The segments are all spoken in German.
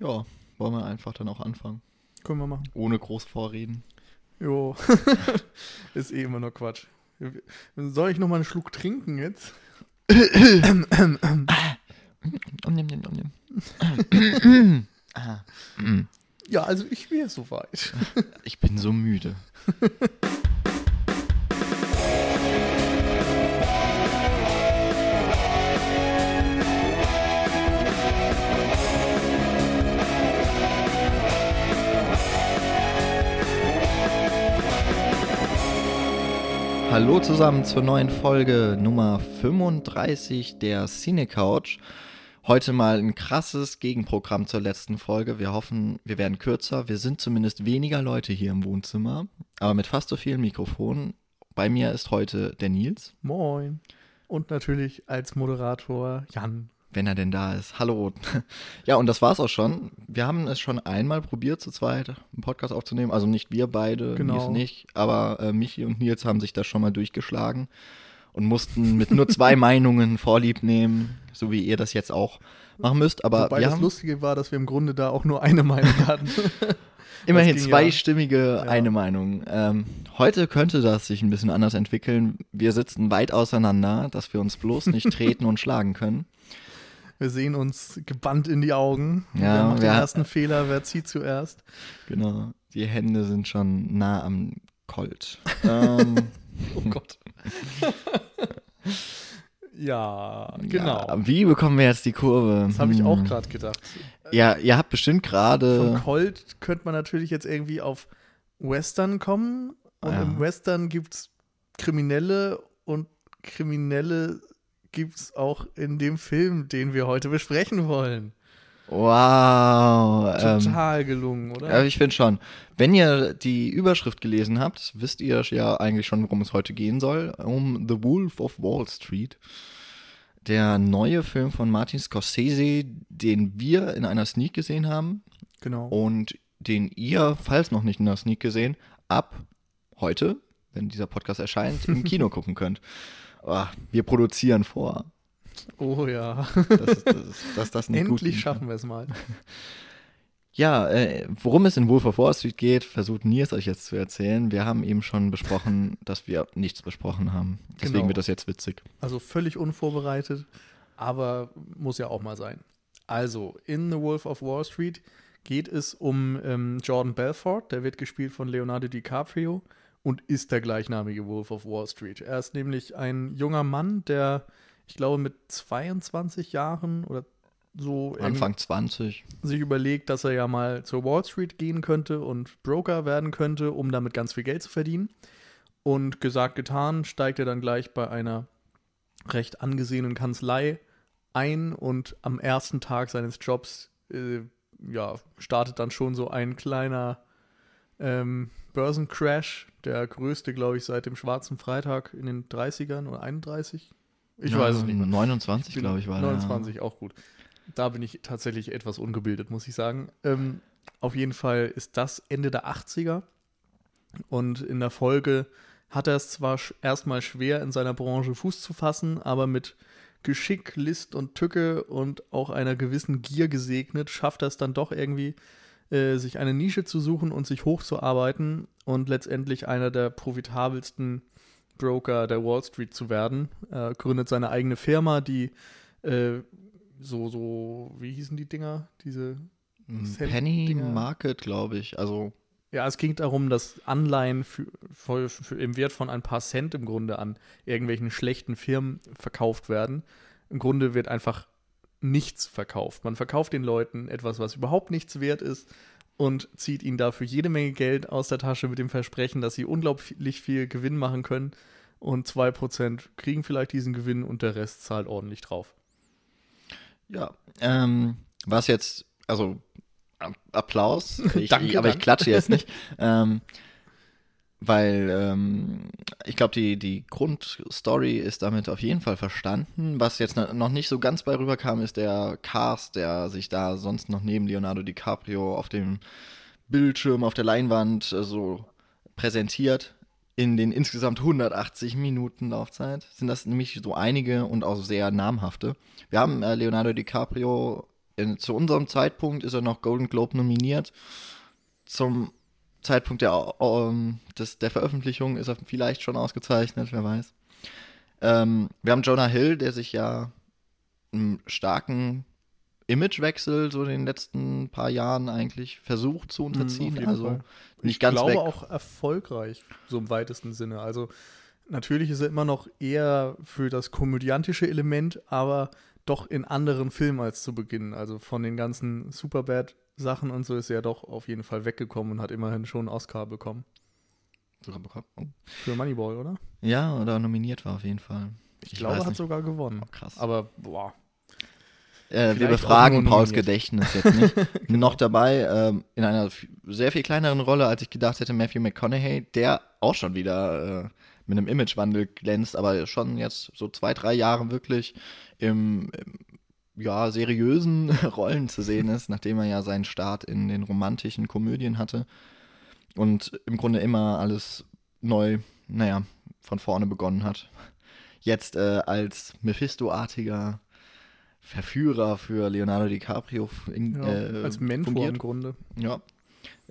Ja, wollen wir einfach dann auch anfangen. Können wir machen. Ohne groß vorreden. Jo. ist eh immer nur Quatsch. Soll ich noch mal einen Schluck trinken jetzt? ja, also ich wäre soweit. Ich bin so müde. Hallo zusammen zur neuen Folge Nummer 35 der Cine Couch. Heute mal ein krasses Gegenprogramm zur letzten Folge. Wir hoffen, wir werden kürzer. Wir sind zumindest weniger Leute hier im Wohnzimmer, aber mit fast so vielen Mikrofonen. Bei mir ist heute der Nils. Moin. Und natürlich als Moderator Jan wenn er denn da ist. Hallo. Ja, und das war's auch schon. Wir haben es schon einmal probiert, zu zweit einen Podcast aufzunehmen. Also nicht wir beide, genau. Nils nicht, aber äh, Michi und Nils haben sich da schon mal durchgeschlagen und mussten mit nur zwei Meinungen Vorlieb nehmen, so wie ihr das jetzt auch machen müsst. Aber Wobei das haben, Lustige war, dass wir im Grunde da auch nur eine Meinung hatten. Immerhin zweistimmige ja. eine Meinung. Ähm, heute könnte das sich ein bisschen anders entwickeln. Wir sitzen weit auseinander, dass wir uns bloß nicht treten und schlagen können. Wir sehen uns gebannt in die Augen. Ja, wer macht den ersten Fehler? Wer zieht zuerst? Genau. Die Hände sind schon nah am Colt. ähm. oh Gott. ja, genau. Ja, wie bekommen wir jetzt die Kurve? Das habe ich auch hm. gerade gedacht. Ja, ihr habt bestimmt gerade. Vom Colt könnte man natürlich jetzt irgendwie auf Western kommen. Und ja. im Western gibt es Kriminelle und Kriminelle gibt es auch in dem Film, den wir heute besprechen wollen. Wow. Total ähm, gelungen, oder? Ja, ich finde schon. Wenn ihr die Überschrift gelesen habt, wisst ihr ja eigentlich schon, worum es heute gehen soll. Um The Wolf of Wall Street. Der neue Film von Martin Scorsese, den wir in einer Sneak gesehen haben. Genau. Und den ihr, falls noch nicht in der Sneak gesehen, ab heute, wenn dieser Podcast erscheint, im Kino gucken könnt. Oh, wir produzieren vor. Oh ja. Das, das, das, das Endlich schaffen wir es mal. Ja, äh, worum es in Wolf of Wall Street geht, versucht Nils euch jetzt zu erzählen. Wir haben eben schon besprochen, dass wir nichts besprochen haben. Deswegen genau. wird das jetzt witzig. Also völlig unvorbereitet, aber muss ja auch mal sein. Also, in The Wolf of Wall Street geht es um ähm, Jordan Belfort, der wird gespielt von Leonardo DiCaprio und ist der gleichnamige Wolf of Wall Street. Er ist nämlich ein junger Mann, der, ich glaube, mit 22 Jahren oder so Anfang 20 sich überlegt, dass er ja mal zur Wall Street gehen könnte und Broker werden könnte, um damit ganz viel Geld zu verdienen. Und gesagt, getan, steigt er dann gleich bei einer recht angesehenen Kanzlei ein und am ersten Tag seines Jobs äh, ja, startet dann schon so ein kleiner ähm, Börsencrash, der größte, glaube ich, seit dem Schwarzen Freitag in den 30ern oder 31. Ich ja, weiß es nicht mehr. 29, glaube ich, war 29, ja. auch gut. Da bin ich tatsächlich etwas ungebildet, muss ich sagen. Ähm, auf jeden Fall ist das Ende der 80er. Und in der Folge hat er es zwar erstmal schwer, in seiner Branche Fuß zu fassen, aber mit Geschick, List und Tücke und auch einer gewissen Gier gesegnet, schafft er es dann doch irgendwie, äh, sich eine Nische zu suchen und sich hochzuarbeiten und letztendlich einer der profitabelsten Broker der Wall Street zu werden. Er gründet seine eigene Firma, die äh, so, so, wie hießen die Dinger? Diese hm, Penny Market, glaube ich. Also. Ja, es ging darum, dass Anleihen für, für, für im Wert von ein paar Cent im Grunde an irgendwelchen schlechten Firmen verkauft werden. Im Grunde wird einfach nichts verkauft. Man verkauft den Leuten etwas, was überhaupt nichts wert ist und zieht ihnen dafür jede Menge Geld aus der Tasche mit dem Versprechen, dass sie unglaublich viel Gewinn machen können. Und 2% kriegen vielleicht diesen Gewinn und der Rest zahlt ordentlich drauf. Ja, ähm, was jetzt, also Applaus, ich, danke, aber ich klatsche jetzt nicht. ähm, weil ähm, ich glaube, die, die Grundstory ist damit auf jeden Fall verstanden. Was jetzt noch nicht so ganz bei rüberkam, ist der Cast, der sich da sonst noch neben Leonardo DiCaprio auf dem Bildschirm, auf der Leinwand äh, so präsentiert. In den insgesamt 180 Minuten Laufzeit sind das nämlich so einige und auch sehr namhafte. Wir haben äh, Leonardo DiCaprio in, zu unserem Zeitpunkt ist er noch Golden Globe nominiert. Zum Zeitpunkt der, um, des, der Veröffentlichung ist er vielleicht schon ausgezeichnet, wer weiß. Ähm, wir haben Jonah Hill, der sich ja einen starken Imagewechsel so in den letzten paar Jahren eigentlich versucht zu mhm, unterziehen. Mhm, also Fall. nicht ich ganz glaube weg. auch erfolgreich, so im weitesten Sinne. Also natürlich ist er immer noch eher für das komödiantische Element, aber doch in anderen Filmen als zu Beginn. Also von den ganzen Superbad-Sachen und so ist er doch auf jeden Fall weggekommen und hat immerhin schon einen Oscar bekommen. Sogar bekommen? Oh. Für Moneyball, oder? Ja, oder nominiert war auf jeden Fall. Ich, ich glaube, er hat sogar gewonnen. Oh, krass. Aber, boah. Äh, wir befragen Pauls Gedächtnis jetzt nicht. genau. Noch dabei, ähm, in einer sehr viel kleineren Rolle, als ich gedacht hätte, Matthew McConaughey, der auch schon wieder äh, mit einem Imagewandel glänzt, aber schon jetzt so zwei, drei Jahre wirklich im, im ja, seriösen Rollen zu sehen ist, nachdem er ja seinen Start in den romantischen Komödien hatte und im Grunde immer alles neu, naja, von vorne begonnen hat. Jetzt äh, als Mephisto-artiger Verführer für Leonardo DiCaprio in, ja, äh, als Mentor fungiert. im Grunde. Ja,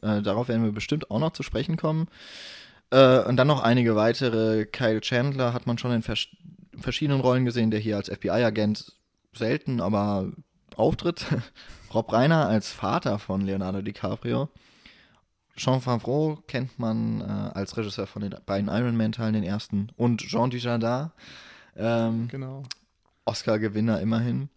äh, darauf werden wir bestimmt auch noch zu sprechen kommen. Äh, und dann noch einige weitere. Kyle Chandler hat man schon in vers verschiedenen Rollen gesehen, der hier als FBI-Agent selten, aber auftritt. Rob Reiner als Vater von Leonardo DiCaprio. Jean Favreau kennt man äh, als Regisseur von den beiden Iron Man-Teilen, den ersten. Und Jean Dujardin. Ähm, genau. Oscar-Gewinner immerhin.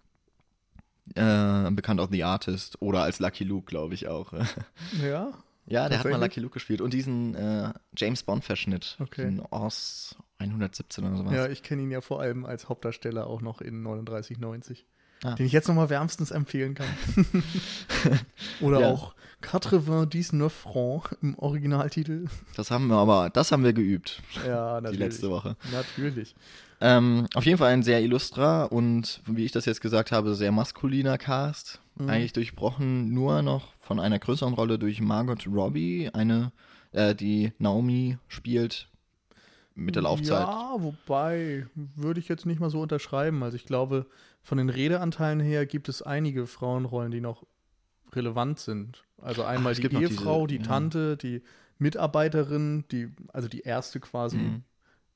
Äh, bekannt aus The Artist oder als Lucky Luke, glaube ich auch. ja? Ja, der hat mal Lucky Luke gespielt. Und diesen äh, James Bond-Verschnitt. Okay. Den Oz 117 oder sowas. Ja, ich kenne ihn ja vor allem als Hauptdarsteller auch noch in 3990. Ah. Den ich jetzt nochmal wärmstens empfehlen kann. oder ja. auch 89 francs im Originaltitel. Das haben wir aber, das haben wir geübt. Ja, natürlich. Die letzte Woche. Natürlich. Ähm, auf jeden Fall ein sehr illustrer und, wie ich das jetzt gesagt habe, sehr maskuliner Cast. Mhm. Eigentlich durchbrochen nur noch von einer größeren Rolle durch Margot Robbie, eine, äh, die Naomi spielt mit der Laufzeit. Ja, wobei, würde ich jetzt nicht mal so unterschreiben. Also ich glaube, von den Redeanteilen her gibt es einige Frauenrollen, die noch relevant sind. Also einmal Ach, die Ehefrau, diese, die ja. Tante, die Mitarbeiterin, die, also die erste quasi. Mhm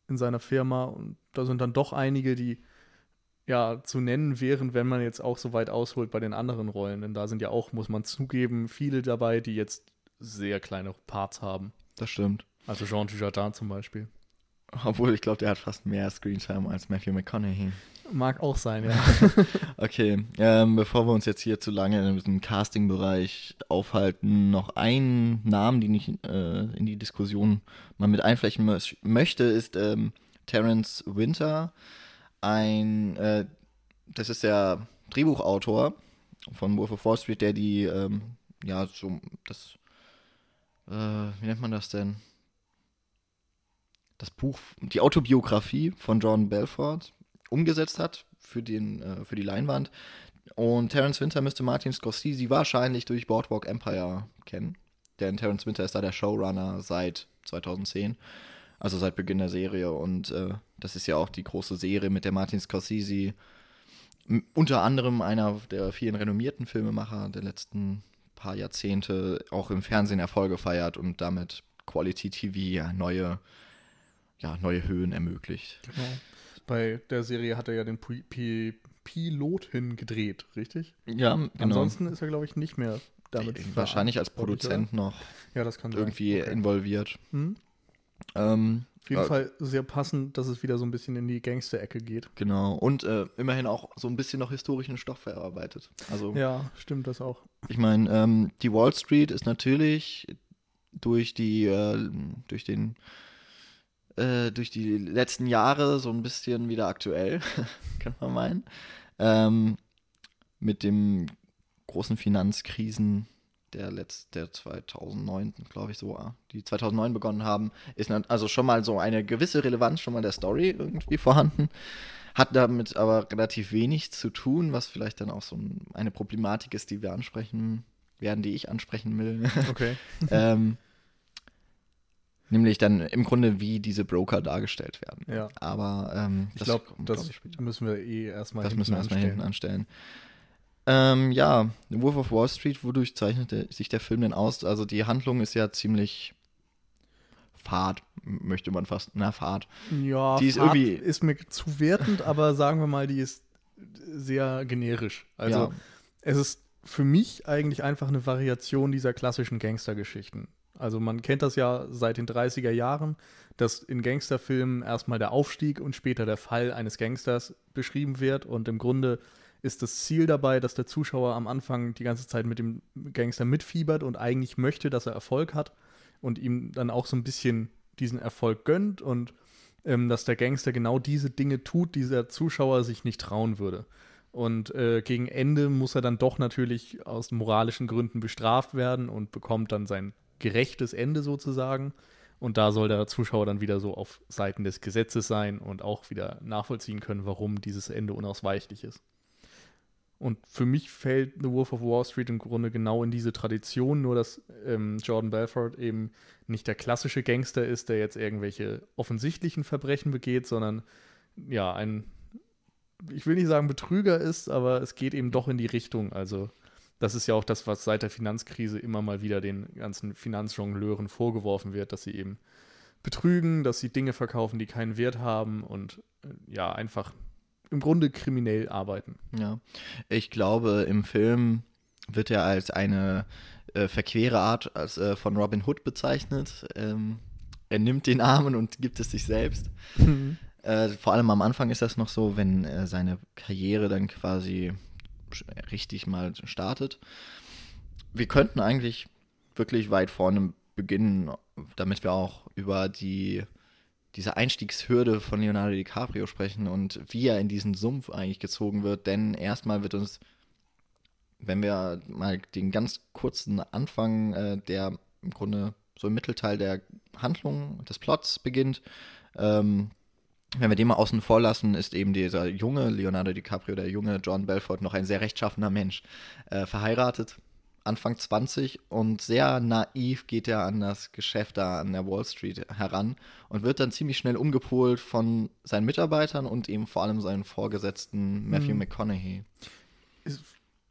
in seiner Firma. Und da sind dann doch einige, die ja zu nennen wären, wenn man jetzt auch so weit ausholt bei den anderen Rollen. Denn da sind ja auch, muss man zugeben, viele dabei, die jetzt sehr kleine Parts haben. Das stimmt. Also Jean Dujardin zum Beispiel. Obwohl, ich glaube, der hat fast mehr Screentime als Matthew McConaughey. Mag auch sein, ja. okay, ähm, bevor wir uns jetzt hier zu lange in diesem Casting-Bereich aufhalten, noch einen Namen, den ich äh, in die Diskussion mal mit einflechten mö möchte, ist ähm, Terence Winter. Ein, äh, das ist der Drehbuchautor von Wolf of Wall Street, der die, ähm, ja, so, das, äh, wie nennt man das denn? Das Buch, die Autobiografie von John Belfort umgesetzt hat für, den, äh, für die Leinwand. Und Terence Winter müsste Martin Scorsese wahrscheinlich durch Boardwalk Empire kennen. Denn Terence Winter ist da der Showrunner seit 2010, also seit Beginn der Serie. Und äh, das ist ja auch die große Serie, mit der Martin Scorsese unter anderem einer der vielen renommierten Filmemacher der letzten paar Jahrzehnte auch im Fernsehen Erfolge feiert und damit Quality TV neue, ja, neue Höhen ermöglicht. Genau bei der Serie hat er ja den P P Pilot hingedreht, richtig? Ja, genau. Ansonsten ist er, glaube ich, nicht mehr damit. Äh, wahrscheinlich als Produzent oder? noch ja, das kann irgendwie okay. involviert. Mhm. Ähm, Auf jeden äh, Fall sehr passend, dass es wieder so ein bisschen in die Gangster-Ecke geht. Genau. Und äh, immerhin auch so ein bisschen noch historischen Stoff verarbeitet. Also, ja, stimmt das auch. Ich meine, ähm, die Wall Street ist natürlich durch die, äh, durch den äh, durch die letzten Jahre so ein bisschen wieder aktuell, kann man meinen. Ähm, mit dem großen Finanzkrisen der letzt, der 2009, glaube ich so, die 2009 begonnen haben, ist also schon mal so eine gewisse Relevanz schon mal der Story irgendwie vorhanden. Hat damit aber relativ wenig zu tun, was vielleicht dann auch so eine Problematik ist, die wir ansprechen werden, die ich ansprechen will. Okay. ähm, Nämlich dann im Grunde, wie diese Broker dargestellt werden. Ja. Aber ähm, ich glaube, das glaub müssen wir eh erstmal Das müssen wir erstmal hinten anstellen. Ähm, ja, Wolf of Wall Street, wodurch zeichnet sich der Film denn aus? Also die Handlung ist ja ziemlich fad, möchte man fast, na, fad. Ja, die ist Fahrt irgendwie ist mir zu wertend, aber sagen wir mal, die ist sehr generisch. Also ja. es ist für mich eigentlich einfach eine Variation dieser klassischen Gangstergeschichten. Also man kennt das ja seit den 30er Jahren, dass in Gangsterfilmen erstmal der Aufstieg und später der Fall eines Gangsters beschrieben wird und im Grunde ist das Ziel dabei, dass der Zuschauer am Anfang die ganze Zeit mit dem Gangster mitfiebert und eigentlich möchte, dass er Erfolg hat und ihm dann auch so ein bisschen diesen Erfolg gönnt und ähm, dass der Gangster genau diese Dinge tut, die der Zuschauer sich nicht trauen würde. Und äh, gegen Ende muss er dann doch natürlich aus moralischen Gründen bestraft werden und bekommt dann sein gerechtes Ende sozusagen. Und da soll der Zuschauer dann wieder so auf Seiten des Gesetzes sein und auch wieder nachvollziehen können, warum dieses Ende unausweichlich ist. Und für mich fällt The Wolf of Wall Street im Grunde genau in diese Tradition, nur dass ähm, Jordan Belfort eben nicht der klassische Gangster ist, der jetzt irgendwelche offensichtlichen Verbrechen begeht, sondern ja, ein, ich will nicht sagen Betrüger ist, aber es geht eben doch in die Richtung. Also das ist ja auch das, was seit der Finanzkrise immer mal wieder den ganzen Finanzjongleuren vorgeworfen wird, dass sie eben betrügen, dass sie Dinge verkaufen, die keinen Wert haben und äh, ja, einfach im Grunde kriminell arbeiten. Ja, ich glaube, im Film wird er als eine äh, verquere Art als, äh, von Robin Hood bezeichnet. Ähm, er nimmt den Armen und gibt es sich selbst. Mhm. Äh, vor allem am Anfang ist das noch so, wenn äh, seine Karriere dann quasi richtig mal startet. Wir könnten eigentlich wirklich weit vorne beginnen, damit wir auch über die diese Einstiegshürde von Leonardo DiCaprio sprechen und wie er in diesen Sumpf eigentlich gezogen wird. Denn erstmal wird uns, wenn wir mal den ganz kurzen Anfang, äh, der im Grunde so im Mittelteil der Handlung des Plots beginnt, ähm, wenn wir den mal außen vor lassen, ist eben dieser junge Leonardo DiCaprio, der junge John Belfort, noch ein sehr rechtschaffener Mensch, äh, verheiratet, Anfang 20 und sehr naiv geht er an das Geschäft da an der Wall Street heran und wird dann ziemlich schnell umgepolt von seinen Mitarbeitern und eben vor allem seinen Vorgesetzten Matthew hm. McConaughey. Ich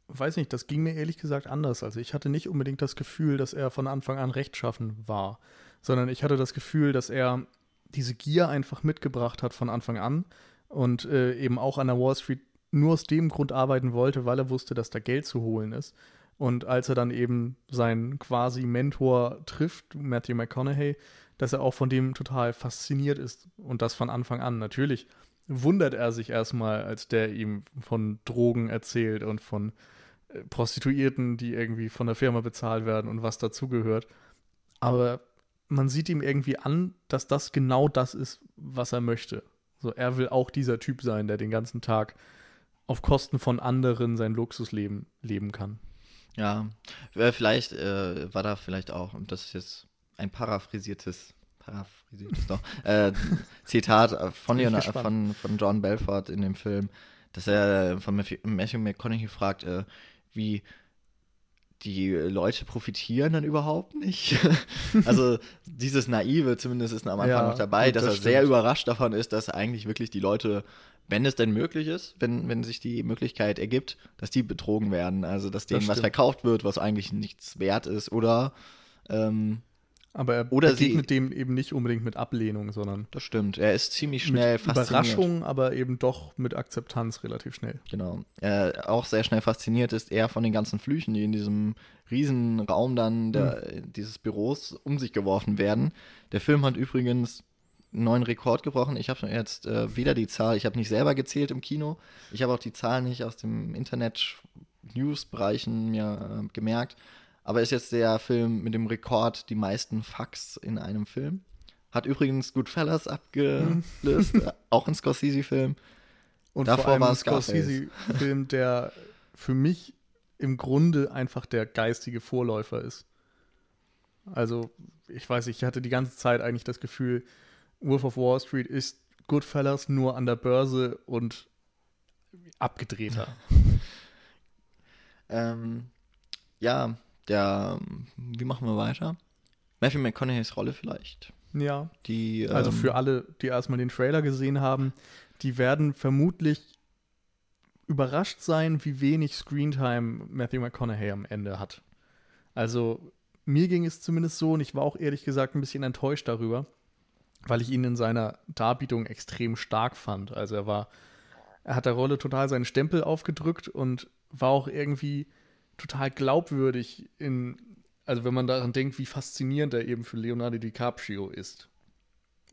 weiß nicht, das ging mir ehrlich gesagt anders. Also ich hatte nicht unbedingt das Gefühl, dass er von Anfang an rechtschaffen war, sondern ich hatte das Gefühl, dass er diese Gier einfach mitgebracht hat von Anfang an und äh, eben auch an der Wall Street nur aus dem Grund arbeiten wollte, weil er wusste, dass da Geld zu holen ist. Und als er dann eben seinen quasi Mentor trifft, Matthew McConaughey, dass er auch von dem total fasziniert ist und das von Anfang an. Natürlich wundert er sich erstmal, als der ihm von Drogen erzählt und von äh, Prostituierten, die irgendwie von der Firma bezahlt werden und was dazugehört. Aber man sieht ihm irgendwie an, dass das genau das ist, was er möchte. So, er will auch dieser Typ sein, der den ganzen Tag auf Kosten von anderen sein Luxusleben leben kann. Ja, vielleicht äh, war da vielleicht auch, und das ist jetzt ein paraphrasiertes, paraphrasiertes doch, äh, Zitat von, von, von John Belfort in dem Film, dass er von Matthew McConaughey fragt, äh, wie die Leute profitieren dann überhaupt nicht. also dieses Naive zumindest ist am Anfang ja, noch dabei, gut, dass das er sehr überrascht davon ist, dass eigentlich wirklich die Leute, wenn es denn möglich ist, wenn, wenn sich die Möglichkeit ergibt, dass die betrogen werden. Also dass denen was verkauft wird, was eigentlich nichts wert ist oder ähm, aber er Oder begegnet sie, dem eben nicht unbedingt mit Ablehnung, sondern. Das stimmt. Er ist ziemlich schnell mit fasziniert. Überraschung, aber eben doch mit Akzeptanz relativ schnell. Genau. Er auch sehr schnell fasziniert ist er von den ganzen Flüchen, die in diesem riesen Raum dann der, mhm. dieses Büros um sich geworfen werden. Der Film hat übrigens einen neuen Rekord gebrochen. Ich habe jetzt äh, weder die Zahl, ich habe nicht selber gezählt im Kino, ich habe auch die Zahl nicht aus dem Internet-News-Bereichen mir äh, gemerkt. Aber ist jetzt der Film mit dem Rekord die meisten Fax in einem Film. Hat übrigens Goodfellas abgelöst, mhm. auch ein Scorsese-Film. Und Davor vor allem war ein Scorsese-Film, der für mich im Grunde einfach der geistige Vorläufer ist. Also, ich weiß, ich hatte die ganze Zeit eigentlich das Gefühl, Wolf of Wall Street ist Goodfellas nur an der Börse und abgedrehter. ähm, ja, der, wie machen wir weiter? Matthew McConaughey's Rolle vielleicht. Ja. Die, also ähm, für alle, die erstmal den Trailer gesehen haben, die werden vermutlich überrascht sein, wie wenig Screentime Matthew McConaughey am Ende hat. Also mir ging es zumindest so und ich war auch ehrlich gesagt ein bisschen enttäuscht darüber, weil ich ihn in seiner Darbietung extrem stark fand. Also er war, er hat der Rolle total seinen Stempel aufgedrückt und war auch irgendwie total glaubwürdig in, also wenn man daran denkt, wie faszinierend er eben für Leonardo DiCaprio ist.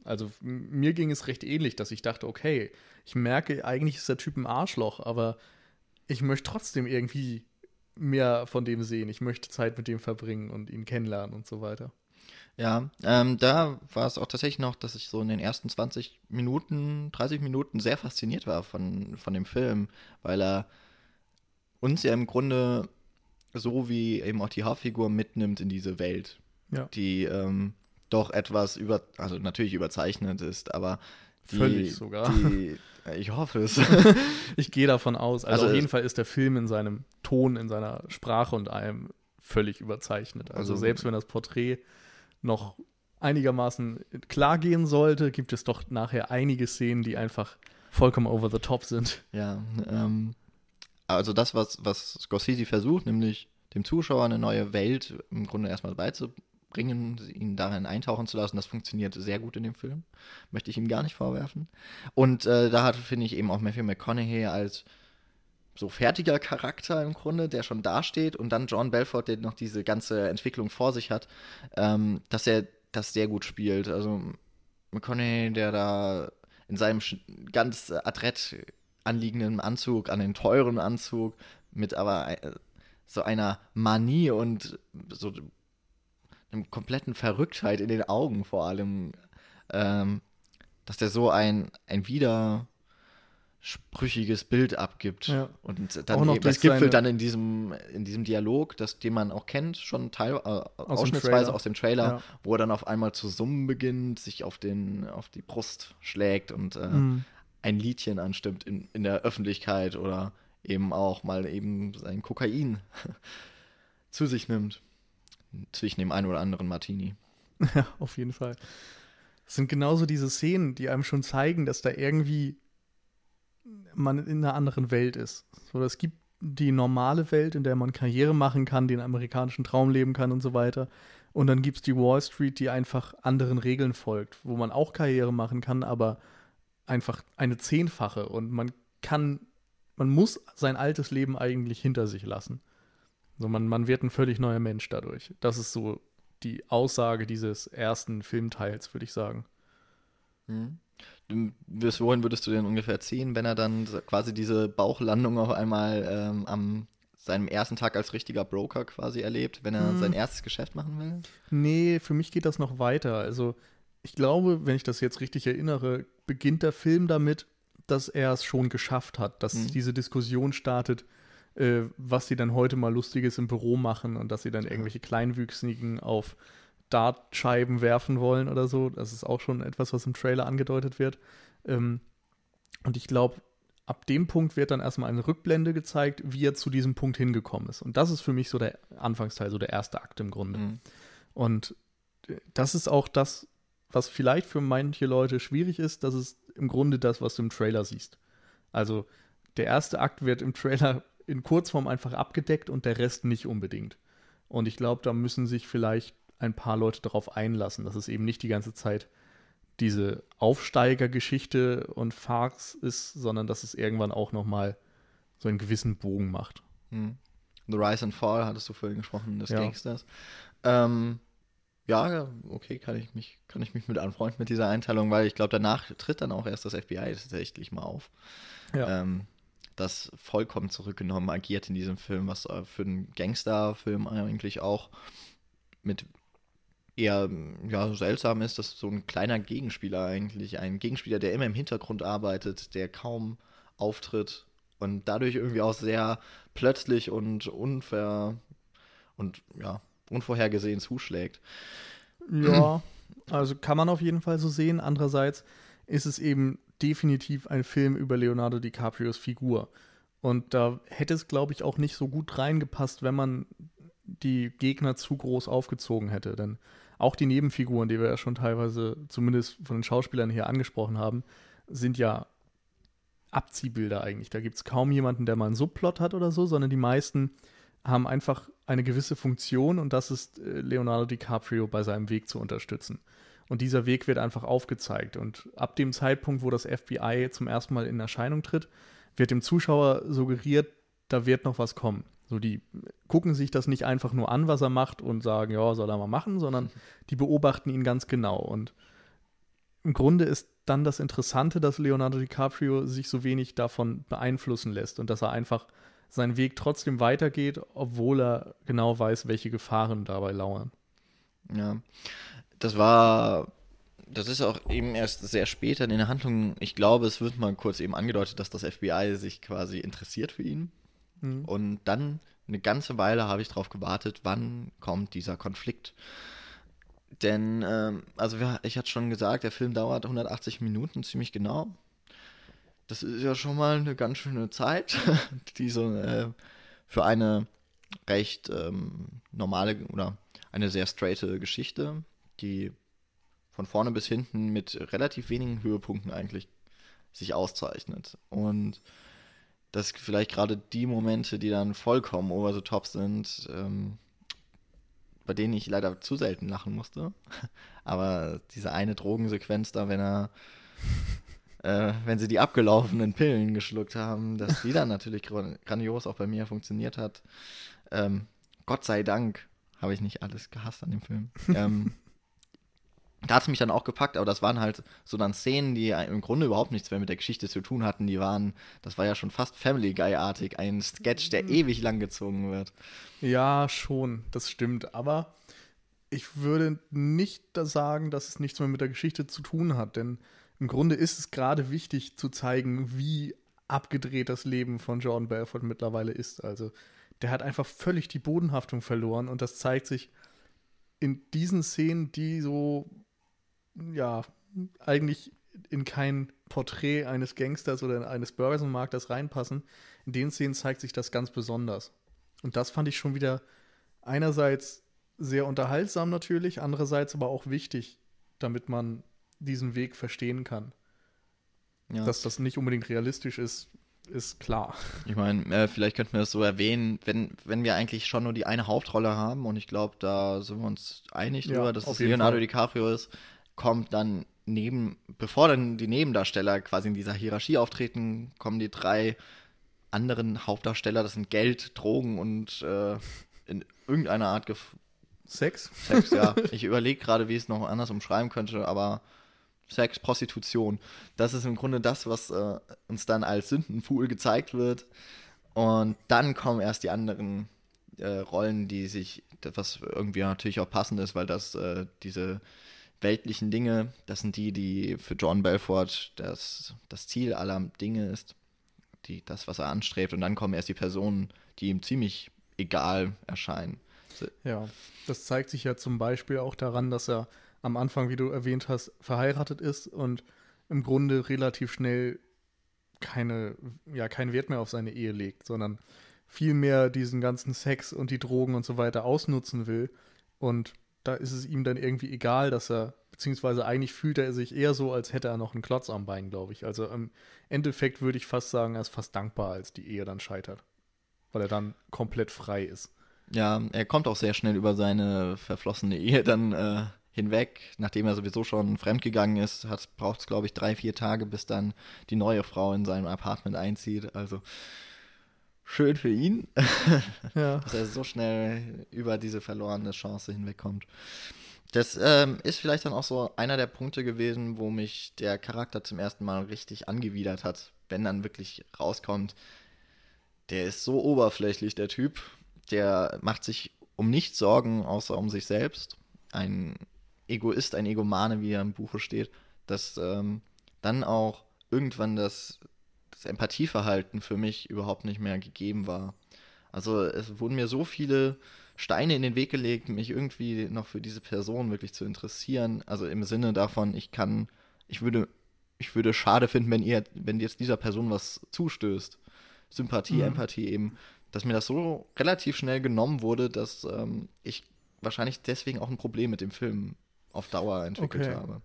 Also mir ging es recht ähnlich, dass ich dachte, okay, ich merke, eigentlich ist der Typ ein Arschloch, aber ich möchte trotzdem irgendwie mehr von dem sehen. Ich möchte Zeit mit dem verbringen und ihn kennenlernen und so weiter. Ja, ähm, da war es auch tatsächlich noch, dass ich so in den ersten 20 Minuten, 30 Minuten sehr fasziniert war von, von dem Film, weil er uns ja im Grunde so wie eben auch die Hauptfigur mitnimmt in diese Welt, ja. die ähm, doch etwas über, also natürlich überzeichnet ist, aber die, Völlig sogar. Die, ich hoffe es. ich gehe davon aus. Also, also, auf jeden Fall ist der Film in seinem Ton, in seiner Sprache und allem völlig überzeichnet. Also, also selbst wenn das Porträt noch einigermaßen klar gehen sollte, gibt es doch nachher einige Szenen, die einfach vollkommen over the top sind. Ja, ähm, also das, was, was Scorsese versucht, nämlich dem Zuschauer eine neue Welt im Grunde erstmal beizubringen, ihn darin eintauchen zu lassen, das funktioniert sehr gut in dem Film. Möchte ich ihm gar nicht vorwerfen. Und äh, da hat, finde ich, eben auch Matthew McConaughey als so fertiger Charakter im Grunde, der schon dasteht und dann John Belfort, der noch diese ganze Entwicklung vor sich hat, ähm, dass er das sehr gut spielt. Also McConaughey, der da in seinem ganz adrett anliegenden Anzug, an den teuren Anzug, mit aber äh, so einer Manie und so einem kompletten Verrücktheit in den Augen vor allem, ähm, dass der so ein, ein wieder sprüchiges Bild abgibt. Ja. Und dann eben, das gipfelt dann in diesem, in diesem Dialog, das, den man auch kennt, schon teil, äh, ausschnittsweise dem aus dem Trailer, ja. wo er dann auf einmal zu summen beginnt, sich auf, den, auf die Brust schlägt und äh, mhm. Ein Liedchen anstimmt in, in der Öffentlichkeit oder eben auch mal eben sein Kokain zu sich nimmt. Zwischen dem einen oder anderen Martini. Ja, auf jeden Fall. Es sind genauso diese Szenen, die einem schon zeigen, dass da irgendwie man in einer anderen Welt ist. So, es gibt die normale Welt, in der man Karriere machen kann, den amerikanischen Traum leben kann und so weiter. Und dann gibt es die Wall Street, die einfach anderen Regeln folgt, wo man auch Karriere machen kann, aber einfach eine zehnfache. Und man kann, man muss sein altes Leben eigentlich hinter sich lassen. So, man, man wird ein völlig neuer Mensch dadurch. Das ist so die Aussage dieses ersten Filmteils, würde ich sagen. Mhm bis wohin würdest du denn ungefähr ziehen, wenn er dann quasi diese Bauchlandung auf einmal ähm, am seinem ersten Tag als richtiger Broker quasi erlebt, wenn er hm. sein erstes Geschäft machen will? Nee, für mich geht das noch weiter. Also ich glaube, wenn ich das jetzt richtig erinnere, beginnt der Film damit, dass er es schon geschafft hat, dass hm. diese Diskussion startet, äh, was sie dann heute mal Lustiges im Büro machen und dass sie dann irgendwelche Kleinwüchsigen auf Dartscheiben werfen wollen oder so. Das ist auch schon etwas, was im Trailer angedeutet wird. Ähm, und ich glaube, ab dem Punkt wird dann erstmal eine Rückblende gezeigt, wie er zu diesem Punkt hingekommen ist. Und das ist für mich so der Anfangsteil, so der erste Akt im Grunde. Mhm. Und äh, das ist auch das, was vielleicht für manche Leute schwierig ist. Das ist im Grunde das, was du im Trailer siehst. Also der erste Akt wird im Trailer in Kurzform einfach abgedeckt und der Rest nicht unbedingt. Und ich glaube, da müssen sich vielleicht ein paar Leute darauf einlassen, dass es eben nicht die ganze Zeit diese Aufsteigergeschichte und Farce ist, sondern dass es irgendwann auch noch mal so einen gewissen Bogen macht. Hm. The Rise and Fall hattest du vorhin gesprochen, des ja. Gangsters. Ähm, ja, okay, kann ich mich, kann ich mich mit anfreunden mit dieser Einteilung, weil ich glaube, danach tritt dann auch erst das FBI tatsächlich mal auf. Ja. Ähm, das vollkommen zurückgenommen agiert in diesem Film, was für einen Gangsterfilm eigentlich auch mit eher ja, seltsam ist, dass so ein kleiner Gegenspieler eigentlich, ein Gegenspieler, der immer im Hintergrund arbeitet, der kaum auftritt und dadurch irgendwie auch sehr plötzlich und unver und ja, unvorhergesehen zuschlägt. Ja, also kann man auf jeden Fall so sehen. Andererseits ist es eben definitiv ein Film über Leonardo DiCaprios Figur. Und da hätte es, glaube ich, auch nicht so gut reingepasst, wenn man die Gegner zu groß aufgezogen hätte. Denn auch die Nebenfiguren, die wir ja schon teilweise, zumindest von den Schauspielern hier angesprochen haben, sind ja Abziehbilder eigentlich. Da gibt es kaum jemanden, der mal einen Subplot hat oder so, sondern die meisten haben einfach eine gewisse Funktion und das ist äh, Leonardo DiCaprio bei seinem Weg zu unterstützen. Und dieser Weg wird einfach aufgezeigt. Und ab dem Zeitpunkt, wo das FBI zum ersten Mal in Erscheinung tritt, wird dem Zuschauer suggeriert, da wird noch was kommen. So, die gucken sich das nicht einfach nur an, was er macht und sagen, ja, soll er mal machen, sondern die beobachten ihn ganz genau. Und im Grunde ist dann das Interessante, dass Leonardo DiCaprio sich so wenig davon beeinflussen lässt und dass er einfach seinen Weg trotzdem weitergeht, obwohl er genau weiß, welche Gefahren dabei lauern. Ja, das war, das ist auch eben erst sehr später in der Handlung. Ich glaube, es wird mal kurz eben angedeutet, dass das FBI sich quasi interessiert für ihn. Mhm. Und dann eine ganze Weile habe ich darauf gewartet, wann kommt dieser Konflikt. Denn, ähm, also ich hatte schon gesagt, der Film dauert 180 Minuten, ziemlich genau. Das ist ja schon mal eine ganz schöne Zeit, die so äh, für eine recht ähm, normale oder eine sehr straighte Geschichte, die von vorne bis hinten mit relativ wenigen Höhepunkten eigentlich sich auszeichnet. Und das vielleicht gerade die Momente, die dann vollkommen over the top sind, ähm, bei denen ich leider zu selten lachen musste. Aber diese eine Drogensequenz da, wenn er, äh, wenn sie die abgelaufenen Pillen geschluckt haben, dass die dann natürlich grandios auch bei mir funktioniert hat. Ähm, Gott sei Dank habe ich nicht alles gehasst an dem Film. ähm, da hat es mich dann auch gepackt, aber das waren halt so dann Szenen, die im Grunde überhaupt nichts mehr mit der Geschichte zu tun hatten. Die waren, das war ja schon fast Family Guy-artig, ein Sketch, der mhm. ewig lang gezogen wird. Ja, schon, das stimmt. Aber ich würde nicht sagen, dass es nichts mehr mit der Geschichte zu tun hat, denn im Grunde ist es gerade wichtig zu zeigen, wie abgedreht das Leben von Jordan Belfort mittlerweile ist. Also der hat einfach völlig die Bodenhaftung verloren und das zeigt sich in diesen Szenen, die so ja, eigentlich in kein Porträt eines Gangsters oder eines Börsenmarkters reinpassen. In den Szenen zeigt sich das ganz besonders. Und das fand ich schon wieder einerseits sehr unterhaltsam natürlich, andererseits aber auch wichtig, damit man diesen Weg verstehen kann. Ja. Dass das nicht unbedingt realistisch ist, ist klar. Ich meine, äh, vielleicht könnten wir das so erwähnen, wenn, wenn wir eigentlich schon nur die eine Hauptrolle haben und ich glaube, da sind wir uns einig drüber, ja, dass es Leonardo Fall. DiCaprio ist, kommt dann neben, bevor dann die Nebendarsteller quasi in dieser Hierarchie auftreten, kommen die drei anderen Hauptdarsteller, das sind Geld, Drogen und äh, in irgendeiner Art Gef Sex? Sex, ja. Ich überlege gerade, wie ich es noch anders umschreiben könnte, aber Sex, Prostitution. Das ist im Grunde das, was äh, uns dann als Sündenfuhl gezeigt wird. Und dann kommen erst die anderen äh, Rollen, die sich, was irgendwie natürlich auch passend ist, weil das äh, diese weltlichen Dinge, das sind die, die für John Belfort das, das Ziel aller Dinge ist, die, das, was er anstrebt. Und dann kommen erst die Personen, die ihm ziemlich egal erscheinen. Ja, das zeigt sich ja zum Beispiel auch daran, dass er am Anfang, wie du erwähnt hast, verheiratet ist und im Grunde relativ schnell keine, ja, keinen Wert mehr auf seine Ehe legt, sondern vielmehr diesen ganzen Sex und die Drogen und so weiter ausnutzen will und da ist es ihm dann irgendwie egal, dass er, beziehungsweise eigentlich fühlt er sich eher so, als hätte er noch einen Klotz am Bein, glaube ich. Also im Endeffekt würde ich fast sagen, er ist fast dankbar, als die Ehe dann scheitert. Weil er dann komplett frei ist. Ja, er kommt auch sehr schnell über seine verflossene Ehe dann äh, hinweg. Nachdem er sowieso schon fremdgegangen ist, braucht es, glaube ich, drei, vier Tage, bis dann die neue Frau in seinem Apartment einzieht. Also schön für ihn, ja. dass er so schnell über diese verlorene Chance hinwegkommt. Das ähm, ist vielleicht dann auch so einer der Punkte gewesen, wo mich der Charakter zum ersten Mal richtig angewidert hat, wenn dann wirklich rauskommt, der ist so oberflächlich, der Typ, der macht sich um nichts Sorgen, außer um sich selbst. Ein Egoist, ein Egomane, wie er im Buche steht, dass ähm, dann auch irgendwann das das Empathieverhalten für mich überhaupt nicht mehr gegeben war. Also es wurden mir so viele Steine in den Weg gelegt, mich irgendwie noch für diese Person wirklich zu interessieren. Also im Sinne davon, ich kann, ich würde, ich würde schade finden, wenn ihr, wenn jetzt dieser Person was zustößt. Sympathie, mhm. Empathie eben, dass mir das so relativ schnell genommen wurde, dass ähm, ich wahrscheinlich deswegen auch ein Problem mit dem Film auf Dauer entwickelt okay. habe.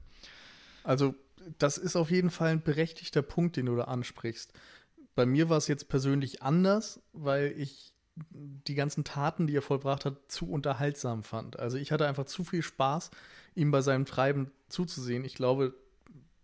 Also das ist auf jeden Fall ein berechtigter Punkt, den du da ansprichst. Bei mir war es jetzt persönlich anders, weil ich die ganzen Taten, die er vollbracht hat, zu unterhaltsam fand. Also ich hatte einfach zu viel Spaß, ihm bei seinem Treiben zuzusehen. Ich glaube,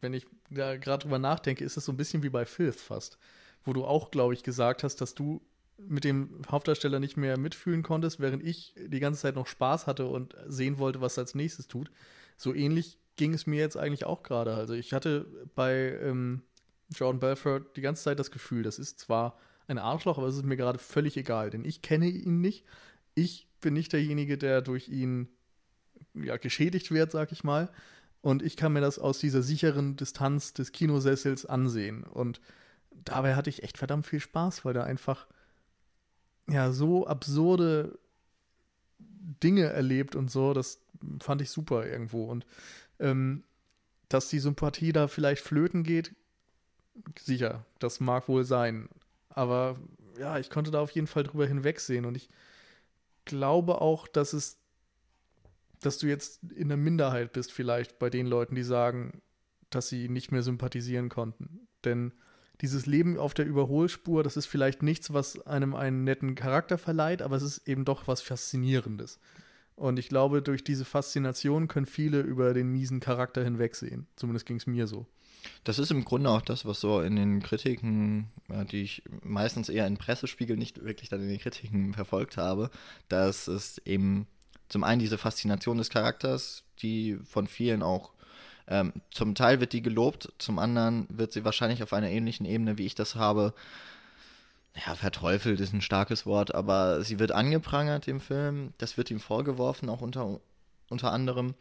wenn ich da gerade drüber nachdenke, ist es so ein bisschen wie bei Filth fast, wo du auch, glaube ich, gesagt hast, dass du mit dem Hauptdarsteller nicht mehr mitfühlen konntest, während ich die ganze Zeit noch Spaß hatte und sehen wollte, was er als nächstes tut. So ähnlich ging es mir jetzt eigentlich auch gerade. Also ich hatte bei ähm, Jordan Belfort die ganze Zeit das Gefühl, das ist zwar ein Arschloch, aber es ist mir gerade völlig egal, denn ich kenne ihn nicht. Ich bin nicht derjenige, der durch ihn ja, geschädigt wird, sag ich mal. Und ich kann mir das aus dieser sicheren Distanz des Kinosessels ansehen. Und dabei hatte ich echt verdammt viel Spaß, weil da einfach ja so absurde Dinge erlebt und so. Das fand ich super irgendwo. Und ähm, dass die Sympathie da vielleicht flöten geht, sicher, das mag wohl sein. Aber ja, ich konnte da auf jeden Fall drüber hinwegsehen und ich glaube auch, dass es, dass du jetzt in der Minderheit bist, vielleicht bei den Leuten, die sagen, dass sie nicht mehr sympathisieren konnten. Denn dieses Leben auf der Überholspur, das ist vielleicht nichts, was einem einen netten Charakter verleiht, aber es ist eben doch was Faszinierendes. Und ich glaube, durch diese Faszination können viele über den miesen Charakter hinwegsehen. Zumindest ging es mir so. Das ist im Grunde auch das, was so in den Kritiken, die ich meistens eher in Pressespiegel nicht wirklich dann in den Kritiken verfolgt habe, dass es eben zum einen diese Faszination des Charakters, die von vielen auch ähm, zum Teil wird die gelobt, zum anderen wird sie wahrscheinlich auf einer ähnlichen Ebene, wie ich das habe, ja, verteufelt ist ein starkes Wort, aber sie wird angeprangert im Film, das wird ihm vorgeworfen, auch unter, unter anderem.